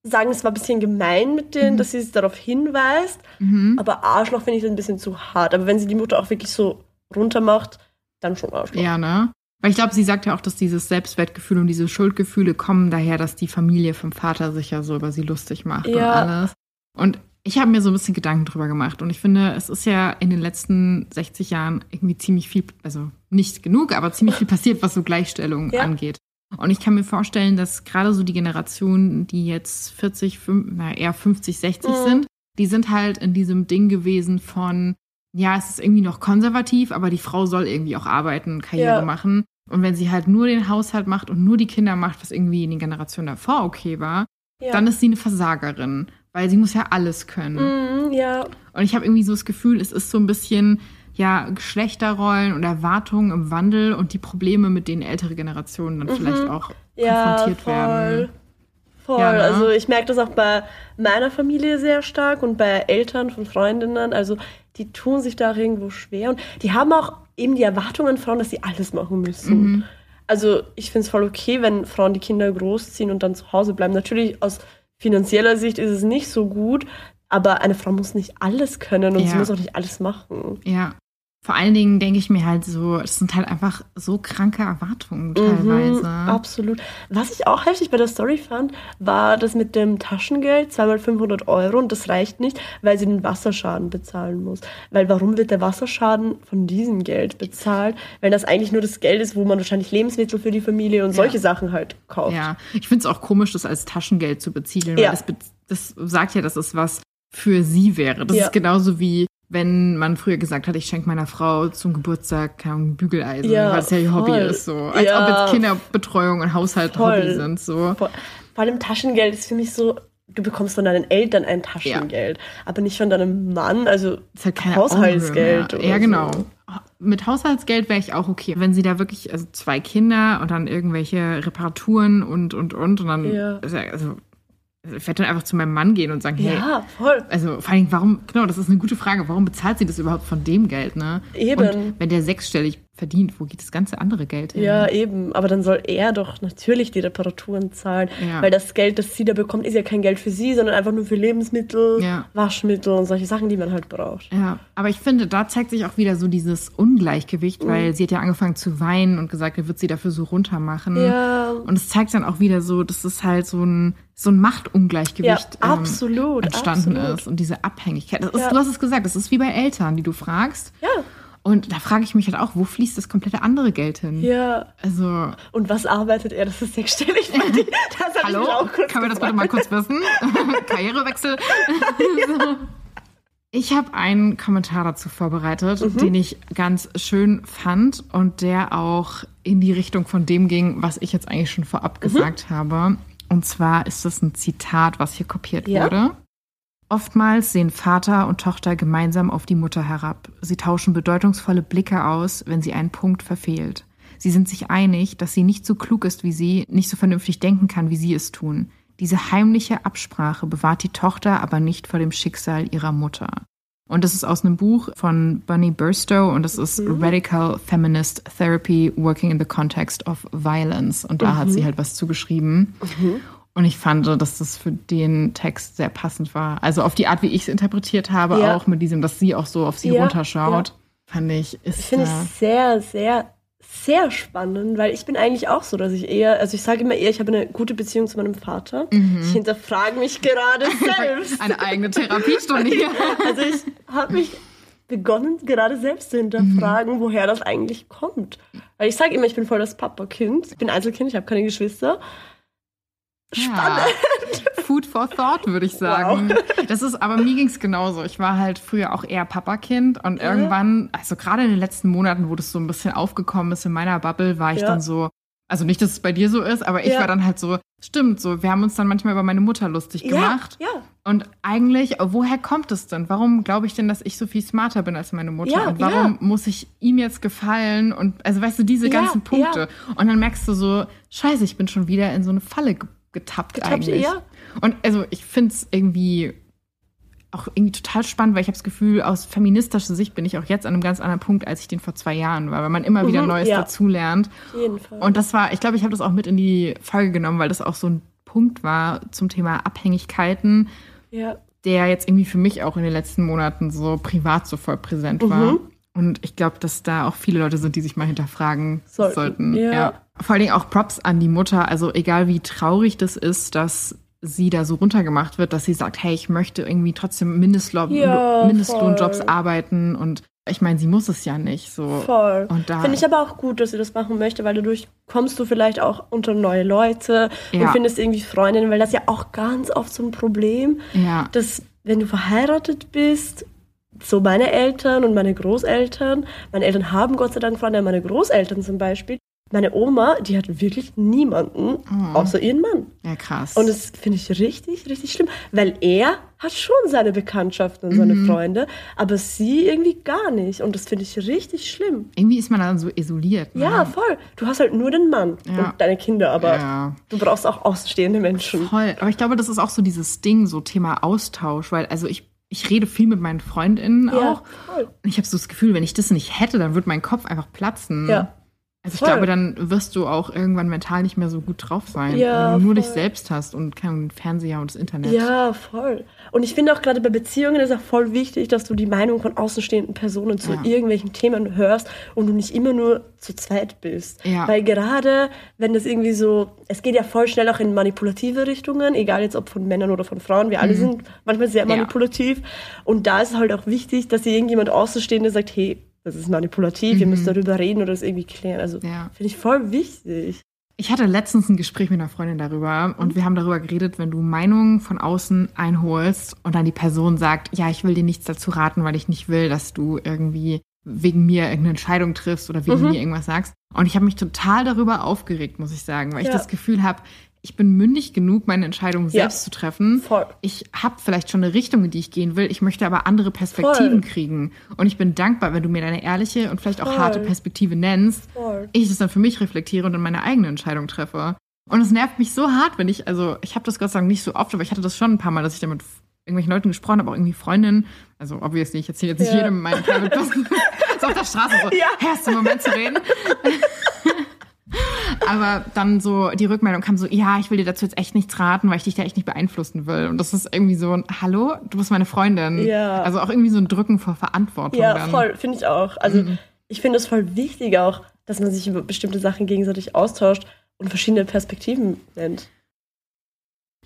sagen, es war ein bisschen gemein mit denen, dass sie es darauf hinweist. Mhm. Aber Arschloch finde ich das ein bisschen zu hart. Aber wenn sie die Mutter auch wirklich so runtermacht, dann schon Arschloch. Ja, ne? Weil ich glaube, sie sagt ja auch, dass dieses Selbstwertgefühl und diese Schuldgefühle kommen daher, dass die Familie vom Vater sich ja so über sie lustig macht ja. und alles. Und ich habe mir so ein bisschen Gedanken drüber gemacht und ich finde, es ist ja in den letzten 60 Jahren irgendwie ziemlich viel, also nicht genug, aber ziemlich viel *laughs* passiert, was so Gleichstellung ja. angeht. Und ich kann mir vorstellen, dass gerade so die Generationen, die jetzt 40, 5, na, eher 50, 60 mhm. sind, die sind halt in diesem Ding gewesen von, ja, es ist irgendwie noch konservativ, aber die Frau soll irgendwie auch arbeiten, Karriere ja. machen. Und wenn sie halt nur den Haushalt macht und nur die Kinder macht, was irgendwie in den Generationen davor okay war, ja. dann ist sie eine Versagerin weil sie muss ja alles können. Mm, ja. Und ich habe irgendwie so das Gefühl, es ist so ein bisschen ja Geschlechterrollen und Erwartungen im Wandel und die Probleme, mit denen ältere Generationen dann mhm. vielleicht auch ja, konfrontiert voll. werden. Voll. Ja, ne? Also ich merke das auch bei meiner Familie sehr stark und bei Eltern von Freundinnen. Also die tun sich da irgendwo schwer und die haben auch eben die Erwartungen an Frauen, dass sie alles machen müssen. Mhm. Also ich finde es voll okay, wenn Frauen die Kinder großziehen und dann zu Hause bleiben. Natürlich aus finanzieller Sicht ist es nicht so gut, aber eine Frau muss nicht alles können und ja. sie muss auch nicht alles machen. Ja. Vor allen Dingen denke ich mir halt so, es sind halt einfach so kranke Erwartungen teilweise. Mhm, absolut. Was ich auch heftig bei der Story fand, war das mit dem Taschengeld, zweimal 500 Euro und das reicht nicht, weil sie den Wasserschaden bezahlen muss. Weil warum wird der Wasserschaden von diesem Geld bezahlt, wenn das eigentlich nur das Geld ist, wo man wahrscheinlich Lebensmittel für die Familie und solche ja. Sachen halt kauft. Ja, ich finde es auch komisch, das als Taschengeld zu beziehen, weil ja. das, das sagt ja, dass es was für sie wäre. Das ja. ist genauso wie wenn man früher gesagt hat, ich schenke meiner Frau zum Geburtstag kein Bügeleisen, ja, weil es ja ihr Hobby ist, so. Als ja, ob jetzt Kinderbetreuung und Haushalt voll, Hobby sind, so. Voll. Vor allem Taschengeld ist für mich so, du bekommst von deinen Eltern ein Taschengeld, ja. aber nicht von deinem Mann, also ist halt keine Haushaltsgeld. Oder ja, genau. So. Mit Haushaltsgeld wäre ich auch okay, wenn sie da wirklich, also zwei Kinder und dann irgendwelche Reparaturen und, und, und, und dann, ja. also ich werde dann einfach zu meinem Mann gehen und sagen, hey, ja, voll. also vor allem, warum, genau, das ist eine gute Frage, warum bezahlt sie das überhaupt von dem Geld, ne? Eben. Und wenn der sechsstellig verdient, wo geht das ganze andere Geld hin? Ja, eben, aber dann soll er doch natürlich die Reparaturen zahlen, ja. weil das Geld, das sie da bekommt, ist ja kein Geld für sie, sondern einfach nur für Lebensmittel, ja. Waschmittel und solche Sachen, die man halt braucht. Ja, aber ich finde, da zeigt sich auch wieder so dieses Ungleichgewicht, mhm. weil sie hat ja angefangen zu weinen und gesagt, er wird sie dafür so runter machen. Ja. Und es zeigt dann auch wieder so, dass es halt so ein so ein Machtungleichgewicht ja, absolut, ähm, entstanden absolut. ist und diese Abhängigkeit. Ist, ja. Du hast es gesagt, das ist wie bei Eltern, die du fragst. Ja. Und da frage ich mich halt auch, wo fließt das komplette andere Geld hin? Ja. Also. Und was arbeitet er? Das ist sechsstellig für die. Hallo? Können wir das bitte mal kurz wissen? *laughs* Karrierewechsel. *laughs* so. Ich habe einen Kommentar dazu vorbereitet, mhm. den ich ganz schön fand und der auch in die Richtung von dem ging, was ich jetzt eigentlich schon vorab mhm. gesagt habe. Und zwar ist das ein Zitat, was hier kopiert ja. wurde. Oftmals sehen Vater und Tochter gemeinsam auf die Mutter herab. Sie tauschen bedeutungsvolle Blicke aus, wenn sie einen Punkt verfehlt. Sie sind sich einig, dass sie nicht so klug ist wie sie, nicht so vernünftig denken kann, wie sie es tun. Diese heimliche Absprache bewahrt die Tochter aber nicht vor dem Schicksal ihrer Mutter. Und das ist aus einem Buch von Bunny Burstow und das ist mhm. Radical Feminist Therapy Working in the Context of Violence. Und da mhm. hat sie halt was zugeschrieben. Mhm. Und ich fand, dass das für den Text sehr passend war. Also auf die Art, wie ich es interpretiert habe, ja. auch mit diesem, dass sie auch so auf sie ja, runterschaut, ja. fand ich, ist. Finde ich sehr, sehr, sehr spannend, weil ich bin eigentlich auch so, dass ich eher, also ich sage immer eher, ich habe eine gute Beziehung zu meinem Vater. Mhm. Ich hinterfrage mich gerade *laughs* selbst. eine eigene Therapiestunde hier. also ich habe mich begonnen, gerade selbst zu hinterfragen, mhm. woher das eigentlich kommt. Weil ich sage immer, ich bin voll das Papa-Kind. Ich bin Einzelkind, ich habe keine Geschwister. Spannend. Ja. Food for thought, würde ich sagen. Wow. Das ist, aber mir ging es genauso. Ich war halt früher auch eher Papakind und ja. irgendwann, also gerade in den letzten Monaten, wo das so ein bisschen aufgekommen ist in meiner Bubble, war ich ja. dann so, also nicht, dass es bei dir so ist, aber ich war dann halt so, stimmt, so, wir haben uns dann manchmal über meine Mutter lustig gemacht. Ja, Und eigentlich, woher kommt es denn? Warum glaube ich denn, dass ich so viel smarter bin als meine Mutter? und warum muss ich ihm jetzt gefallen? Und also weißt du, diese ganzen Punkte. Und dann merkst du so, scheiße, ich bin schon wieder in so eine Falle getappt, getappt eigentlich. Ja. Und also ich finde es irgendwie auch irgendwie total spannend, weil ich habe das Gefühl, aus feministischer Sicht bin ich auch jetzt an einem ganz anderen Punkt, als ich den vor zwei Jahren war, weil man immer mhm, wieder Neues ja. dazulernt. Auf jeden Fall. Und das war, ich glaube, ich habe das auch mit in die Folge genommen, weil das auch so ein Punkt war zum Thema Abhängigkeiten, ja. der jetzt irgendwie für mich auch in den letzten Monaten so privat so voll präsent war. Mhm. Und ich glaube, dass da auch viele Leute sind, die sich mal hinterfragen sollten. sollten. Ja. ja. Vor allen Dingen auch Props an die Mutter. Also egal wie traurig das ist, dass sie da so runtergemacht wird, dass sie sagt, hey, ich möchte irgendwie trotzdem Mindestlohn, ja, Mindestlohnjobs arbeiten und ich meine, sie muss es ja nicht so. Voll. Finde ich aber auch gut, dass sie das machen möchte, weil dadurch kommst du vielleicht auch unter neue Leute ja. und findest irgendwie Freundinnen, weil das ja auch ganz oft so ein Problem, ja. dass wenn du verheiratet bist, so meine Eltern und meine Großeltern, meine Eltern haben Gott sei Dank Freunde, meine Großeltern zum Beispiel, meine Oma, die hat wirklich niemanden oh. außer ihren Mann. Ja, krass. Und das finde ich richtig, richtig schlimm, weil er hat schon seine Bekanntschaften und seine mhm. Freunde, aber sie irgendwie gar nicht. Und das finde ich richtig schlimm. Irgendwie ist man dann so isoliert. Ne? Ja, voll. Du hast halt nur den Mann ja. und deine Kinder, aber ja. du brauchst auch außenstehende Menschen. Voll. Aber ich glaube, das ist auch so dieses Ding, so Thema Austausch, weil also ich ich rede viel mit meinen Freundinnen ja, auch. Voll. Und ich habe so das Gefühl, wenn ich das nicht hätte, dann würde mein Kopf einfach platzen. Ja. Also ich voll. glaube, dann wirst du auch irgendwann mental nicht mehr so gut drauf sein, ja, wenn du nur voll. dich selbst hast und keinen Fernseher und das Internet. Ja, voll. Und ich finde auch gerade bei Beziehungen ist auch voll wichtig, dass du die Meinung von außenstehenden Personen zu ja. irgendwelchen Themen hörst und du nicht immer nur zu zweit bist. Ja. Weil gerade, wenn das irgendwie so, es geht ja voll schnell auch in manipulative Richtungen, egal jetzt ob von Männern oder von Frauen, wir alle mhm. sind manchmal sehr manipulativ. Und da ist es halt auch wichtig, dass irgendjemand Außenstehende sagt, hey, das ist manipulativ, mhm. ihr müsst darüber reden oder es irgendwie klären. Also ja. finde ich voll wichtig. Ich hatte letztens ein Gespräch mit einer Freundin darüber und wir haben darüber geredet, wenn du Meinungen von außen einholst und dann die Person sagt, ja, ich will dir nichts dazu raten, weil ich nicht will, dass du irgendwie wegen mir irgendeine Entscheidung triffst oder wegen mhm. mir irgendwas sagst. Und ich habe mich total darüber aufgeregt, muss ich sagen, weil ja. ich das Gefühl habe, ich bin mündig genug, meine Entscheidungen selbst zu treffen. Voll. Ich habe vielleicht schon eine Richtung, in die ich gehen will. Ich möchte aber andere Perspektiven Voll. kriegen. Und ich bin dankbar, wenn du mir deine ehrliche und vielleicht auch Voll. harte Perspektive nennst. Ich das dann für mich reflektiere und dann meine eigene Entscheidung treffe. Und es nervt mich so hart, wenn ich, also ich habe das Gott sei Dank nicht so oft, aber ich hatte das schon ein paar Mal, dass ich damit irgendwelchen Leuten gesprochen habe, auch irgendwie Freundinnen. Also obviously, ich erzähle jetzt nicht ja. jedem meinen Private Business. *laughs* so auf der Straße so, ja. hast du einen Moment zu reden? *laughs* Aber dann so die Rückmeldung kam so, ja, ich will dir dazu jetzt echt nichts raten, weil ich dich da echt nicht beeinflussen will. Und das ist irgendwie so ein, hallo, du bist meine Freundin. Ja. Also auch irgendwie so ein Drücken vor Verantwortung. Ja, dann. voll, finde ich auch. Also mhm. ich finde es voll wichtig auch, dass man sich über bestimmte Sachen gegenseitig austauscht und verschiedene Perspektiven nennt.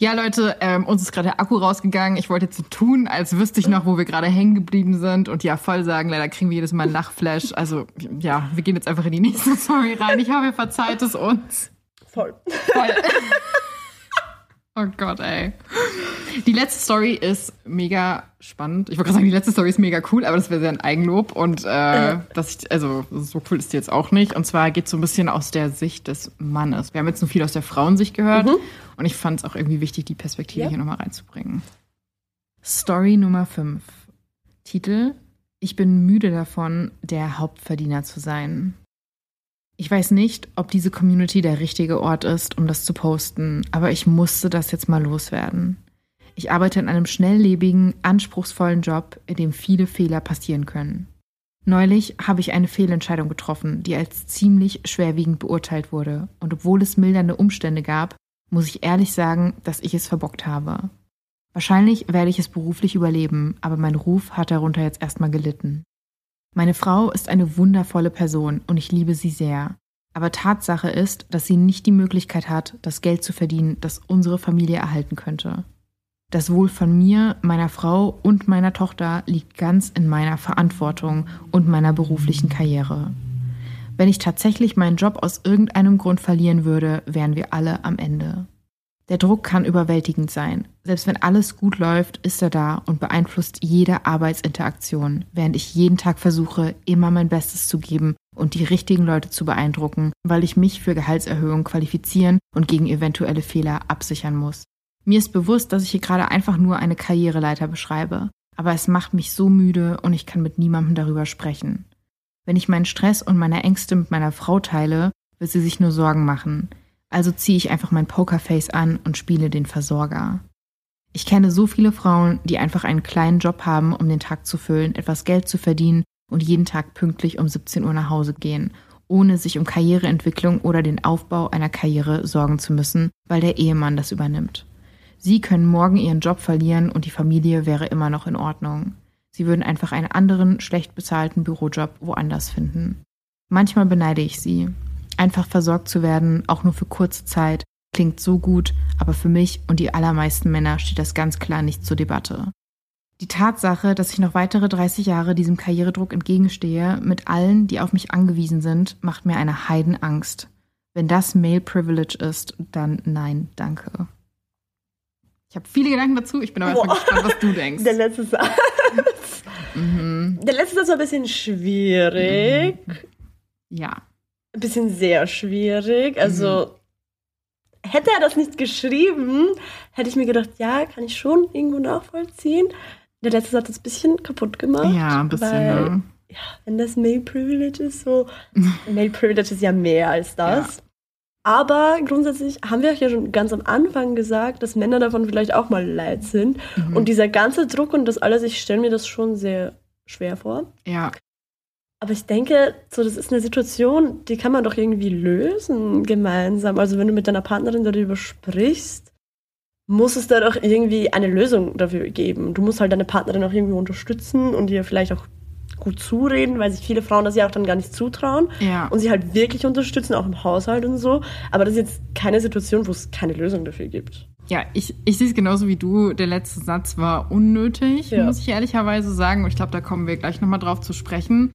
Ja, Leute, ähm, uns ist gerade der Akku rausgegangen. Ich wollte jetzt so tun, als wüsste ich noch, wo wir gerade hängen geblieben sind. Und ja, voll sagen, leider kriegen wir jedes Mal einen Lachflash. Also ja, wir gehen jetzt einfach in die nächste *laughs* Story rein. Ich hoffe, ihr verzeiht es uns. Voll. Voll. *laughs* Oh Gott, ey. Die letzte Story ist mega spannend. Ich wollte gerade sagen, die letzte Story ist mega cool, aber das wäre sehr ein Eigenlob. Und äh, dass ich, also so cool ist die jetzt auch nicht. Und zwar geht es so ein bisschen aus der Sicht des Mannes. Wir haben jetzt nur viel aus der Frauensicht gehört. Mhm. Und ich fand es auch irgendwie wichtig, die Perspektive ja. hier nochmal reinzubringen. Story Nummer 5. Titel Ich bin müde davon, der Hauptverdiener zu sein. Ich weiß nicht, ob diese Community der richtige Ort ist, um das zu posten, aber ich musste das jetzt mal loswerden. Ich arbeite in einem schnelllebigen, anspruchsvollen Job, in dem viele Fehler passieren können. Neulich habe ich eine Fehlentscheidung getroffen, die als ziemlich schwerwiegend beurteilt wurde, und obwohl es mildernde Umstände gab, muss ich ehrlich sagen, dass ich es verbockt habe. Wahrscheinlich werde ich es beruflich überleben, aber mein Ruf hat darunter jetzt erstmal gelitten. Meine Frau ist eine wundervolle Person und ich liebe sie sehr. Aber Tatsache ist, dass sie nicht die Möglichkeit hat, das Geld zu verdienen, das unsere Familie erhalten könnte. Das Wohl von mir, meiner Frau und meiner Tochter liegt ganz in meiner Verantwortung und meiner beruflichen Karriere. Wenn ich tatsächlich meinen Job aus irgendeinem Grund verlieren würde, wären wir alle am Ende. Der Druck kann überwältigend sein. Selbst wenn alles gut läuft, ist er da und beeinflusst jede Arbeitsinteraktion, während ich jeden Tag versuche, immer mein Bestes zu geben und die richtigen Leute zu beeindrucken, weil ich mich für Gehaltserhöhung qualifizieren und gegen eventuelle Fehler absichern muss. Mir ist bewusst, dass ich hier gerade einfach nur eine Karriereleiter beschreibe, aber es macht mich so müde und ich kann mit niemandem darüber sprechen. Wenn ich meinen Stress und meine Ängste mit meiner Frau teile, wird sie sich nur Sorgen machen. Also ziehe ich einfach mein Pokerface an und spiele den Versorger. Ich kenne so viele Frauen, die einfach einen kleinen Job haben, um den Tag zu füllen, etwas Geld zu verdienen und jeden Tag pünktlich um 17 Uhr nach Hause gehen, ohne sich um Karriereentwicklung oder den Aufbau einer Karriere sorgen zu müssen, weil der Ehemann das übernimmt. Sie können morgen ihren Job verlieren und die Familie wäre immer noch in Ordnung. Sie würden einfach einen anderen, schlecht bezahlten Bürojob woanders finden. Manchmal beneide ich sie. Einfach versorgt zu werden, auch nur für kurze Zeit, klingt so gut, aber für mich und die allermeisten Männer steht das ganz klar nicht zur Debatte. Die Tatsache, dass ich noch weitere 30 Jahre diesem Karrieredruck entgegenstehe, mit allen, die auf mich angewiesen sind, macht mir eine Heidenangst. Wenn das Male Privilege ist, dann nein, danke. Ich habe viele Gedanken dazu, ich bin aber erstmal gespannt, was du denkst. *laughs* Der letzte Satz. mhm. Der letzte Satz war ein bisschen schwierig. Mhm. Ja. Ein bisschen sehr schwierig. Also, mhm. hätte er das nicht geschrieben, hätte ich mir gedacht, ja, kann ich schon irgendwo nachvollziehen. Der letzte Satz ist ein bisschen kaputt gemacht. Ja, ein bisschen, weil, ne? Ja, wenn das Male Privilege ist, so. *laughs* Male Privilege ist ja mehr als das. Ja. Aber grundsätzlich haben wir auch ja schon ganz am Anfang gesagt, dass Männer davon vielleicht auch mal leid sind. Mhm. Und dieser ganze Druck und das alles, ich stelle mir das schon sehr schwer vor. Ja. Aber ich denke, so, das ist eine Situation, die kann man doch irgendwie lösen gemeinsam. Also wenn du mit deiner Partnerin darüber sprichst, muss es da doch irgendwie eine Lösung dafür geben. Du musst halt deine Partnerin auch irgendwie unterstützen und ihr vielleicht auch gut zureden, weil sich viele Frauen das ja auch dann gar nicht zutrauen ja. und sie halt wirklich unterstützen, auch im Haushalt und so. Aber das ist jetzt keine Situation, wo es keine Lösung dafür gibt. Ja, ich, ich sehe es genauso wie du. Der letzte Satz war unnötig, ja. muss ich ehrlicherweise sagen. Ich glaube, da kommen wir gleich nochmal drauf zu sprechen.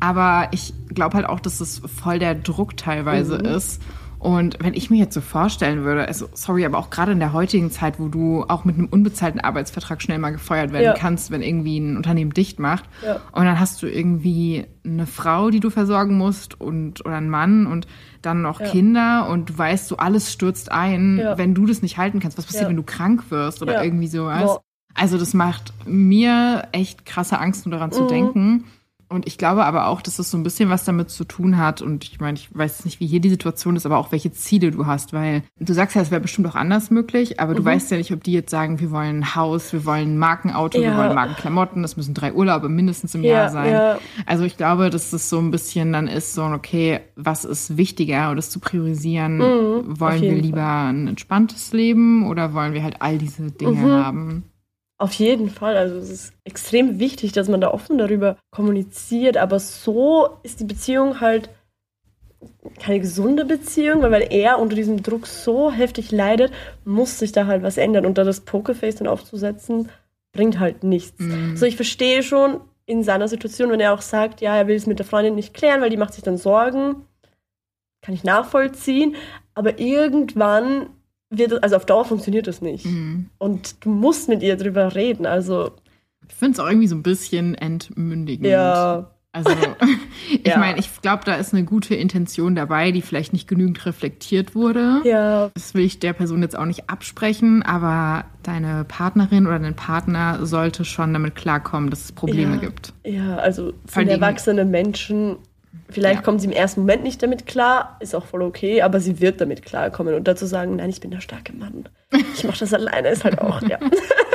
Aber ich glaube halt auch, dass es voll der Druck teilweise mhm. ist. Und wenn ich mir jetzt so vorstellen würde, also sorry, aber auch gerade in der heutigen Zeit, wo du auch mit einem unbezahlten Arbeitsvertrag schnell mal gefeuert werden ja. kannst, wenn irgendwie ein Unternehmen dicht macht, ja. und dann hast du irgendwie eine Frau, die du versorgen musst und oder einen Mann und dann noch ja. Kinder und du weißt, so alles stürzt ein, wenn du das nicht halten kannst. Was passiert, wenn du krank wirst oder irgendwie sowas? Boah. Also das macht mir echt krasse Angst, nur daran mhm. zu denken. Und ich glaube aber auch, dass das so ein bisschen was damit zu tun hat. Und ich meine, ich weiß nicht, wie hier die Situation ist, aber auch welche Ziele du hast, weil du sagst ja, es wäre bestimmt auch anders möglich, aber du mhm. weißt ja nicht, ob die jetzt sagen, wir wollen ein Haus, wir wollen ein Markenauto, ja. wir wollen Markenklamotten, das müssen drei Urlaube mindestens im ja, Jahr sein. Ja. Also ich glaube, dass das so ein bisschen dann ist, so, okay, was ist wichtiger, oder das zu priorisieren? Mhm, wollen wir lieber Fall. ein entspanntes Leben oder wollen wir halt all diese Dinge mhm. haben? Auf jeden Fall. Also es ist extrem wichtig, dass man da offen darüber kommuniziert. Aber so ist die Beziehung halt keine gesunde Beziehung, weil, weil er unter diesem Druck so heftig leidet, muss sich da halt was ändern. Und da das Pokerface dann aufzusetzen, bringt halt nichts. Mhm. So, ich verstehe schon in seiner Situation, wenn er auch sagt, ja, er will es mit der Freundin nicht klären, weil die macht sich dann Sorgen. Kann ich nachvollziehen. Aber irgendwann wird, also auf Dauer funktioniert das nicht. Mhm. Und du musst mit ihr drüber reden. Also ich finde es auch irgendwie so ein bisschen entmündigend. Ja. Also, *laughs* ich ja. meine, ich glaube, da ist eine gute Intention dabei, die vielleicht nicht genügend reflektiert wurde. Ja. Das will ich der Person jetzt auch nicht absprechen, aber deine Partnerin oder dein Partner sollte schon damit klarkommen, dass es Probleme ja. gibt. Ja, also sind erwachsene Menschen Vielleicht ja. kommt sie im ersten Moment nicht damit klar, ist auch voll okay, aber sie wird damit klarkommen. Und dazu sagen, nein, ich bin der starke Mann. Ich mache das alleine, ist halt auch, ja.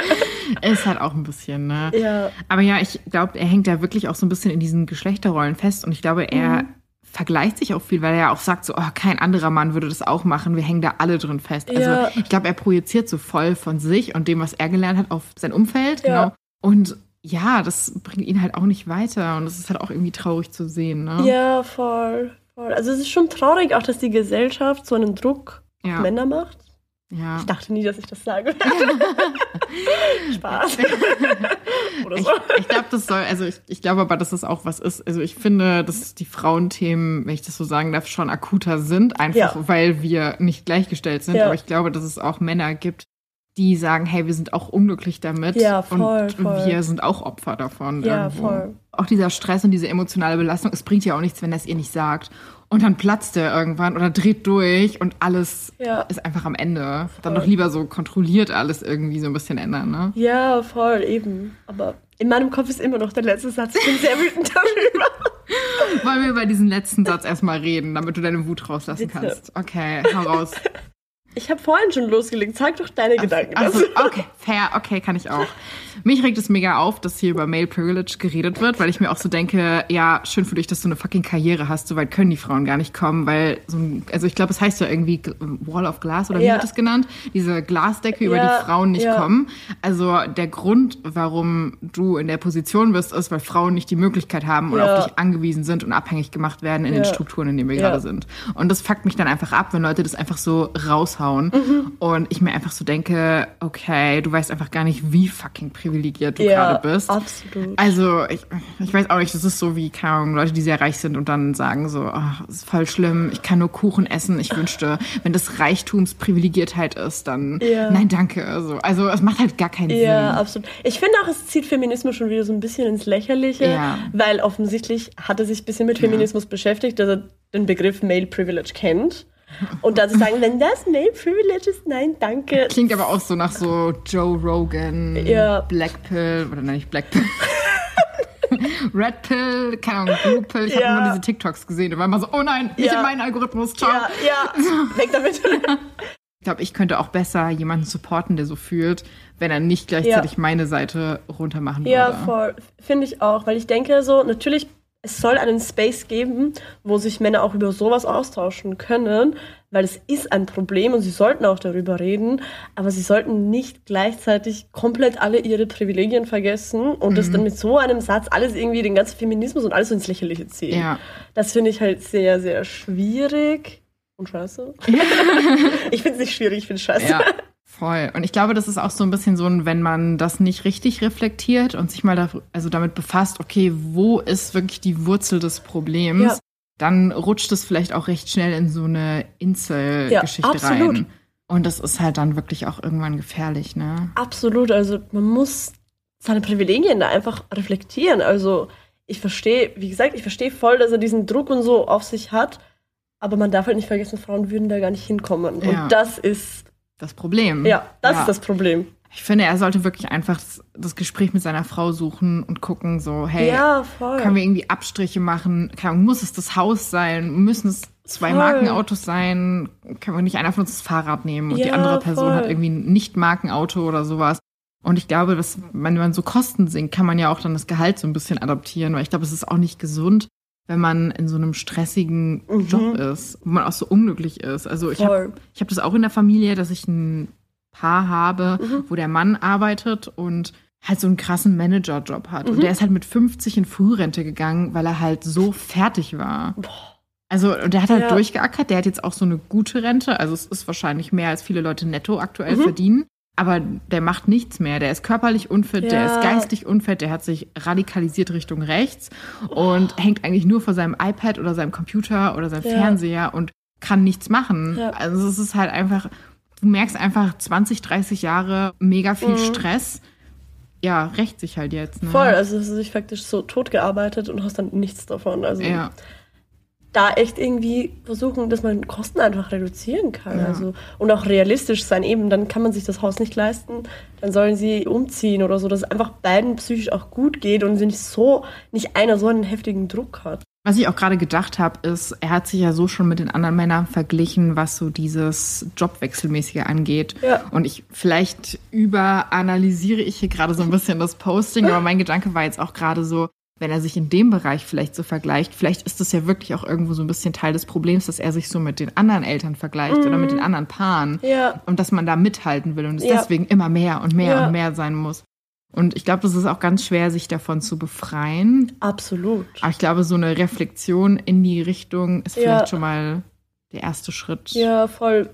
*laughs* ist halt auch ein bisschen, ne? Ja. Aber ja, ich glaube, er hängt da wirklich auch so ein bisschen in diesen Geschlechterrollen fest. Und ich glaube, er mhm. vergleicht sich auch viel, weil er ja auch sagt, so, oh, kein anderer Mann würde das auch machen. Wir hängen da alle drin fest. Also ja. ich glaube, er projiziert so voll von sich und dem, was er gelernt hat, auf sein Umfeld. Ja. Genau. Und ja, das bringt ihn halt auch nicht weiter und das ist halt auch irgendwie traurig zu sehen. Ne? Ja, voll, voll. Also es ist schon traurig auch, dass die Gesellschaft so einen Druck ja. auf Männer macht. Ja. Ich dachte nie, dass ich das sage. *laughs* *laughs* Spaß. *laughs* Oder so. Ich, ich glaube, das soll, also ich, ich glaube aber, dass das auch was ist. Also ich finde, dass die Frauenthemen, wenn ich das so sagen darf, schon akuter sind, einfach ja. weil wir nicht gleichgestellt sind. Ja. Aber ich glaube, dass es auch Männer gibt, die sagen, hey, wir sind auch unglücklich damit ja, voll, und voll. wir sind auch Opfer davon. Ja, irgendwo. voll. Auch dieser Stress und diese emotionale Belastung, es bringt ja auch nichts, wenn er es ihr nicht sagt. Und dann platzt er irgendwann oder dreht durch und alles ja. ist einfach am Ende. Voll. Dann doch lieber so kontrolliert alles irgendwie so ein bisschen ändern, ne? Ja, voll, eben. Aber in meinem Kopf ist immer noch der letzte Satz. Ich bin sehr wütend darüber. *laughs* Wollen wir über diesen letzten Satz erstmal reden, damit du deine Wut rauslassen Bitte. kannst? Okay, hau raus. *laughs* Ich habe vorhin schon losgelegt. Sag doch deine Gedanken also, Okay, fair, okay, kann ich auch. Mich regt es mega auf, dass hier über Male Privilege geredet wird, weil ich mir auch so denke, ja, schön für dich, dass du eine fucking Karriere hast. So weit können die Frauen gar nicht kommen, weil so ein, also ich glaube, es heißt ja irgendwie Wall of Glass oder wie ja. wird das genannt? Diese Glasdecke, über ja, die Frauen nicht ja. kommen. Also der Grund, warum du in der Position bist, ist, weil Frauen nicht die Möglichkeit haben oder auf dich angewiesen sind und abhängig gemacht werden in den Strukturen, in denen wir gerade sind. Und das fuckt mich dann einfach ab, wenn Leute das einfach so raushauen raushauen. Mhm. Und ich mir einfach so denke, okay, du weißt einfach gar nicht, wie fucking privilegiert du ja, gerade bist. Absolut. Also ich, ich weiß auch nicht, das ist so wie, keine Ahnung, Leute, die sehr reich sind und dann sagen so, oh, das ist voll schlimm, ich kann nur Kuchen essen. Ich wünschte, wenn das Reichtumsprivilegiertheit ist, dann ja. nein, danke. Also, also es macht halt gar keinen ja, Sinn. Ja, absolut. Ich finde auch, es zieht Feminismus schon wieder so ein bisschen ins Lächerliche, weil offensichtlich hat er sich ein bisschen mit Feminismus beschäftigt, dass er den Begriff Male Privilege kennt. Und dann zu sagen, wenn das Male Privilege ist, nein, danke. Klingt aber auch so nach so Joe Rogan, ja. Black Pill, oder nein, nicht Black Pill. *laughs* Red Pill, keine Ahnung, Blue Pill. Ich ja. habe immer diese TikToks gesehen. Da war immer so, oh nein, nicht ja. in meinen Algorithmus, ciao. Ja, ja, *laughs* weg damit. ich glaube, ich könnte auch besser jemanden supporten, der so fühlt, wenn er nicht gleichzeitig ja. meine Seite runtermachen würde. Ja, voll. Finde ich auch, weil ich denke so, natürlich es soll einen Space geben, wo sich Männer auch über sowas austauschen können, weil es ist ein Problem und sie sollten auch darüber reden, aber sie sollten nicht gleichzeitig komplett alle ihre Privilegien vergessen und mhm. das dann mit so einem Satz alles irgendwie den ganzen Feminismus und alles ins Lächerliche ziehen. Ja. Das finde ich halt sehr, sehr schwierig und scheiße. *laughs* ich finde es nicht schwierig, ich finde es scheiße. Ja. Voll. Und ich glaube, das ist auch so ein bisschen so ein, wenn man das nicht richtig reflektiert und sich mal da, also damit befasst, okay, wo ist wirklich die Wurzel des Problems, ja. dann rutscht es vielleicht auch recht schnell in so eine Inselgeschichte ja, rein. Und das ist halt dann wirklich auch irgendwann gefährlich, ne? Absolut. Also man muss seine Privilegien da einfach reflektieren. Also ich verstehe, wie gesagt, ich verstehe voll, dass er diesen Druck und so auf sich hat. Aber man darf halt nicht vergessen, Frauen würden da gar nicht hinkommen. Ja. Und das ist das Problem. Ja, das ja. ist das Problem. Ich finde, er sollte wirklich einfach das, das, Gespräch mit seiner Frau suchen und gucken, so, hey, ja, können wir irgendwie Abstriche machen? Kann, muss es das Haus sein? Müssen es zwei voll. Markenautos sein? Können wir nicht einer von uns das Fahrrad nehmen und ja, die andere Person voll. hat irgendwie ein Nicht-Markenauto oder sowas? Und ich glaube, dass, wenn man so Kosten sinkt, kann man ja auch dann das Gehalt so ein bisschen adaptieren, weil ich glaube, es ist auch nicht gesund, wenn man in so einem stressigen mhm. Job ist, wo man auch so unglücklich ist. Also ich habe ich hab das auch in der Familie, dass ich ein Paar habe, mhm. wo der Mann arbeitet und halt so einen krassen Managerjob hat. Mhm. Und der ist halt mit 50 in Frührente gegangen, weil er halt so fertig war. Boah. Also, der hat halt ja. durchgeackert, der hat jetzt auch so eine gute Rente. Also, es ist wahrscheinlich mehr, als viele Leute netto aktuell mhm. verdienen aber der macht nichts mehr. Der ist körperlich unfit, ja. der ist geistig unfit, der hat sich radikalisiert Richtung rechts und oh. hängt eigentlich nur vor seinem iPad oder seinem Computer oder seinem ja. Fernseher und kann nichts machen. Ja. Also es ist halt einfach, du merkst einfach 20, 30 Jahre mega viel mhm. Stress. Ja, rächt sich halt jetzt. Ne? Voll, also es ist sich faktisch so tot gearbeitet und hast dann nichts davon. Also ja da echt irgendwie versuchen, dass man Kosten einfach reduzieren kann. Ja. Also, und auch realistisch sein. Eben, dann kann man sich das Haus nicht leisten, dann sollen sie umziehen oder so, dass es einfach beiden psychisch auch gut geht und sie nicht so, nicht einer so einen heftigen Druck hat. Was ich auch gerade gedacht habe, ist, er hat sich ja so schon mit den anderen Männern verglichen, was so dieses Jobwechselmäßige angeht. Ja. Und ich vielleicht überanalysiere ich hier gerade so ein bisschen das Posting, aber mein Gedanke war jetzt auch gerade so, wenn er sich in dem Bereich vielleicht so vergleicht, vielleicht ist das ja wirklich auch irgendwo so ein bisschen Teil des Problems, dass er sich so mit den anderen Eltern vergleicht mhm. oder mit den mhm. anderen Paaren ja. und dass man da mithalten will und es ja. deswegen immer mehr und mehr ja. und mehr sein muss. Und ich glaube, das ist auch ganz schwer, sich davon zu befreien. Absolut. Aber ich glaube, so eine Reflexion in die Richtung ist vielleicht schon mal der erste Schritt. Ja, voll.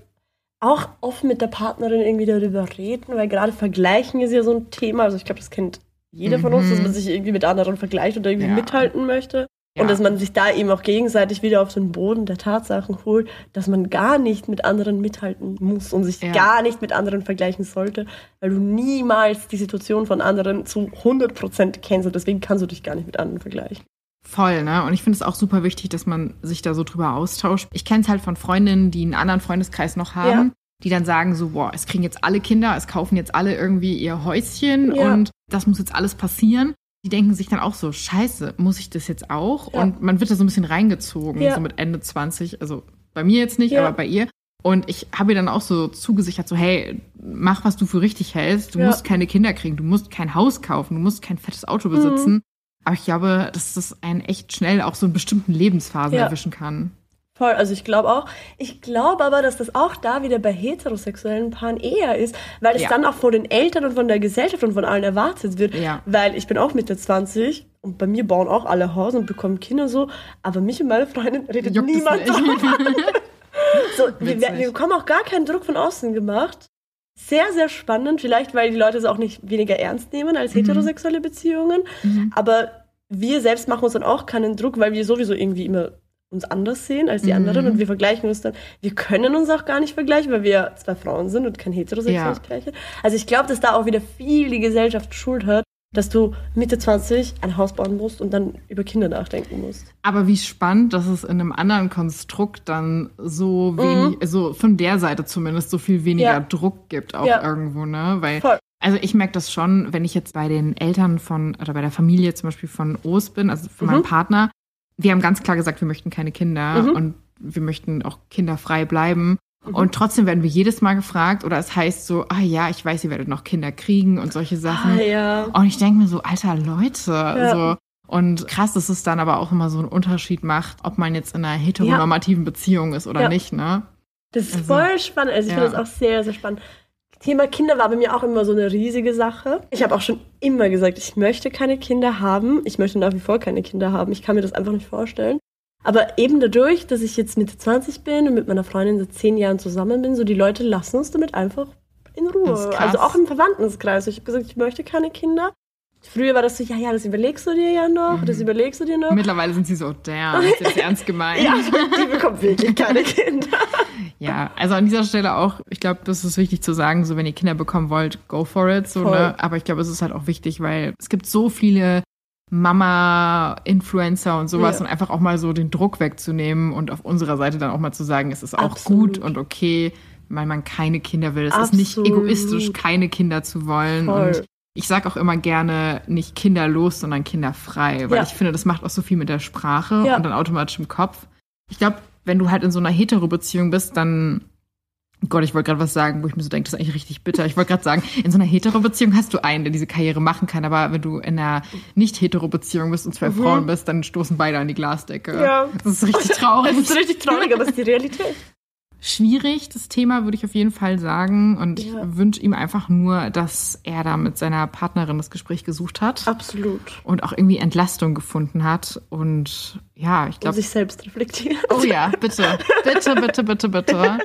Auch offen mit der Partnerin irgendwie darüber reden, weil gerade Vergleichen ist ja so ein Thema. Also ich glaube, das kennt jeder von uns, dass man mhm. sich irgendwie mit anderen vergleicht oder irgendwie ja. mithalten möchte. Ja. Und dass man sich da eben auch gegenseitig wieder auf den Boden der Tatsachen holt, dass man gar nicht mit anderen mithalten muss und sich ja. gar nicht mit anderen vergleichen sollte, weil du niemals die Situation von anderen zu 100% kennst und deswegen kannst du dich gar nicht mit anderen vergleichen. Voll, ne? Und ich finde es auch super wichtig, dass man sich da so drüber austauscht. Ich kenne es halt von Freundinnen, die einen anderen Freundeskreis noch haben die dann sagen so, boah, es kriegen jetzt alle Kinder, es kaufen jetzt alle irgendwie ihr Häuschen ja. und das muss jetzt alles passieren. Die denken sich dann auch so, scheiße, muss ich das jetzt auch? Ja. Und man wird da so ein bisschen reingezogen, ja. so mit Ende 20, also bei mir jetzt nicht, aber bei ihr. Und ich habe ihr dann auch so zugesichert, so hey, mach, was du für richtig hältst. Du musst keine Kinder kriegen, du musst kein Haus kaufen, du musst kein fettes Auto besitzen. Mhm. Aber ich glaube, dass das einen echt schnell auch so in bestimmten Lebensphasen erwischen kann. Voll, also ich glaube auch. Ich glaube aber, dass das auch da wieder bei heterosexuellen Paaren eher ist, weil es ja. dann auch von den Eltern und von der Gesellschaft und von allen erwartet wird. Ja. Weil ich bin auch Mitte 20 und bei mir bauen auch alle Haus und bekommen Kinder so, aber mich und meine Freundin redet Juckt niemand *laughs* so, wir, wir bekommen auch gar keinen Druck von außen gemacht. Sehr, sehr spannend, vielleicht weil die Leute es auch nicht weniger ernst nehmen als mhm. heterosexuelle Beziehungen. Mhm. Aber wir selbst machen uns dann auch keinen Druck, weil wir sowieso irgendwie immer uns anders sehen als die mhm. anderen und wir vergleichen uns dann. Wir können uns auch gar nicht vergleichen, weil wir zwei Frauen sind und kein heterosexuelles ja. Pärchen. Also ich glaube, dass da auch wieder viel die Gesellschaft schuld hat, dass du Mitte 20 ein Haus bauen musst und dann über Kinder nachdenken musst. Aber wie spannend, dass es in einem anderen Konstrukt dann so wenig, mhm. also von der Seite zumindest so viel weniger ja. Druck gibt auch ja. irgendwo, ne? Weil Voll. Also ich merke das schon, wenn ich jetzt bei den Eltern von oder bei der Familie zum Beispiel von Os bin, also von mhm. meinem Partner, wir haben ganz klar gesagt, wir möchten keine Kinder mhm. und wir möchten auch kinderfrei bleiben. Mhm. Und trotzdem werden wir jedes Mal gefragt oder es heißt so, ah ja, ich weiß, ihr werdet noch Kinder kriegen und solche Sachen. Ah, ja. Und ich denke mir so, alter Leute, ja. so. Und krass, dass es dann aber auch immer so einen Unterschied macht, ob man jetzt in einer heteronormativen ja. Beziehung ist oder nicht, ne? Das ist also, voll spannend. Also ich finde das auch sehr, sehr spannend. Thema Kinder war bei mir auch immer so eine riesige Sache. Ich habe auch schon immer gesagt, ich möchte keine Kinder haben. Ich möchte nach wie vor keine Kinder haben. Ich kann mir das einfach nicht vorstellen. Aber eben dadurch, dass ich jetzt Mitte 20 bin und mit meiner Freundin seit zehn Jahren zusammen bin, so die Leute lassen uns damit einfach in Ruhe. Also auch im Verwandtenkreis. Ich habe gesagt, ich möchte keine Kinder. Früher war das so, ja, ja, das überlegst du dir ja noch, mhm. das überlegst du dir noch. Mittlerweile sind sie so, damn, das ist jetzt ernst gemeint. *laughs* ja, die bekommt wirklich keine *laughs* Kinder. ja, also an dieser Stelle auch, ich glaube, das ist wichtig zu sagen, so wenn ihr Kinder bekommen wollt, go for it, so, ne? Aber ich glaube, es ist halt auch wichtig, weil es gibt so viele Mama-Influencer und sowas ja. und einfach auch mal so den Druck wegzunehmen und auf unserer Seite dann auch mal zu sagen, es ist auch Absolut. gut und okay, weil man keine Kinder will. Es Absolut. ist nicht egoistisch, keine Kinder zu wollen. Voll. Und ich sage auch immer gerne nicht kinderlos, sondern kinderfrei, weil ja. ich finde, das macht auch so viel mit der Sprache ja. und dann automatisch im Kopf. Ich glaube, wenn du halt in so einer Hetero-Beziehung bist, dann Gott, ich wollte gerade was sagen, wo ich mir so denke, das ist eigentlich richtig bitter. Ich wollte gerade sagen, in so einer Hetero-Beziehung hast du einen, der diese Karriere machen kann, aber wenn du in einer nicht-Hetero-Beziehung bist und zwei mhm. Frauen bist, dann stoßen beide an die Glasdecke. Ja. Das ist richtig traurig. *laughs* das ist richtig traurig, aber es ist die Realität. Schwierig, das Thema, würde ich auf jeden Fall sagen. Und ja. ich wünsche ihm einfach nur, dass er da mit seiner Partnerin das Gespräch gesucht hat. Absolut. Und auch irgendwie Entlastung gefunden hat. Und ja, ich glaube. sich selbst reflektiert. Oh ja, bitte. Bitte, bitte, bitte, bitte.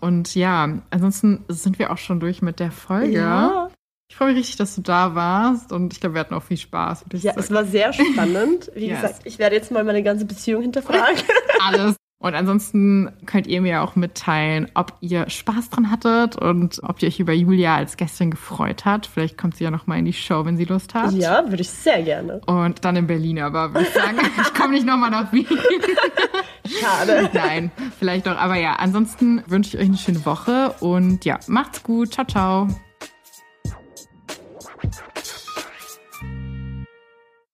Und ja, ansonsten sind wir auch schon durch mit der Folge. Ja. Ich freue mich richtig, dass du da warst und ich glaube, wir hatten auch viel Spaß. Ja, es war sehr spannend. Wie yes. gesagt, ich werde jetzt mal meine ganze Beziehung hinterfragen. Alles. Und ansonsten könnt ihr mir auch mitteilen, ob ihr Spaß dran hattet und ob ihr euch über Julia als Gästin gefreut habt. Vielleicht kommt sie ja noch mal in die Show, wenn sie Lust hat. Ja, würde ich sehr gerne. Und dann in Berlin, aber würde ich sagen, *laughs* ich komme nicht noch mal nach Wien. Schade. Nein, vielleicht doch. Aber ja, ansonsten wünsche ich euch eine schöne Woche und ja, macht's gut. Ciao, ciao.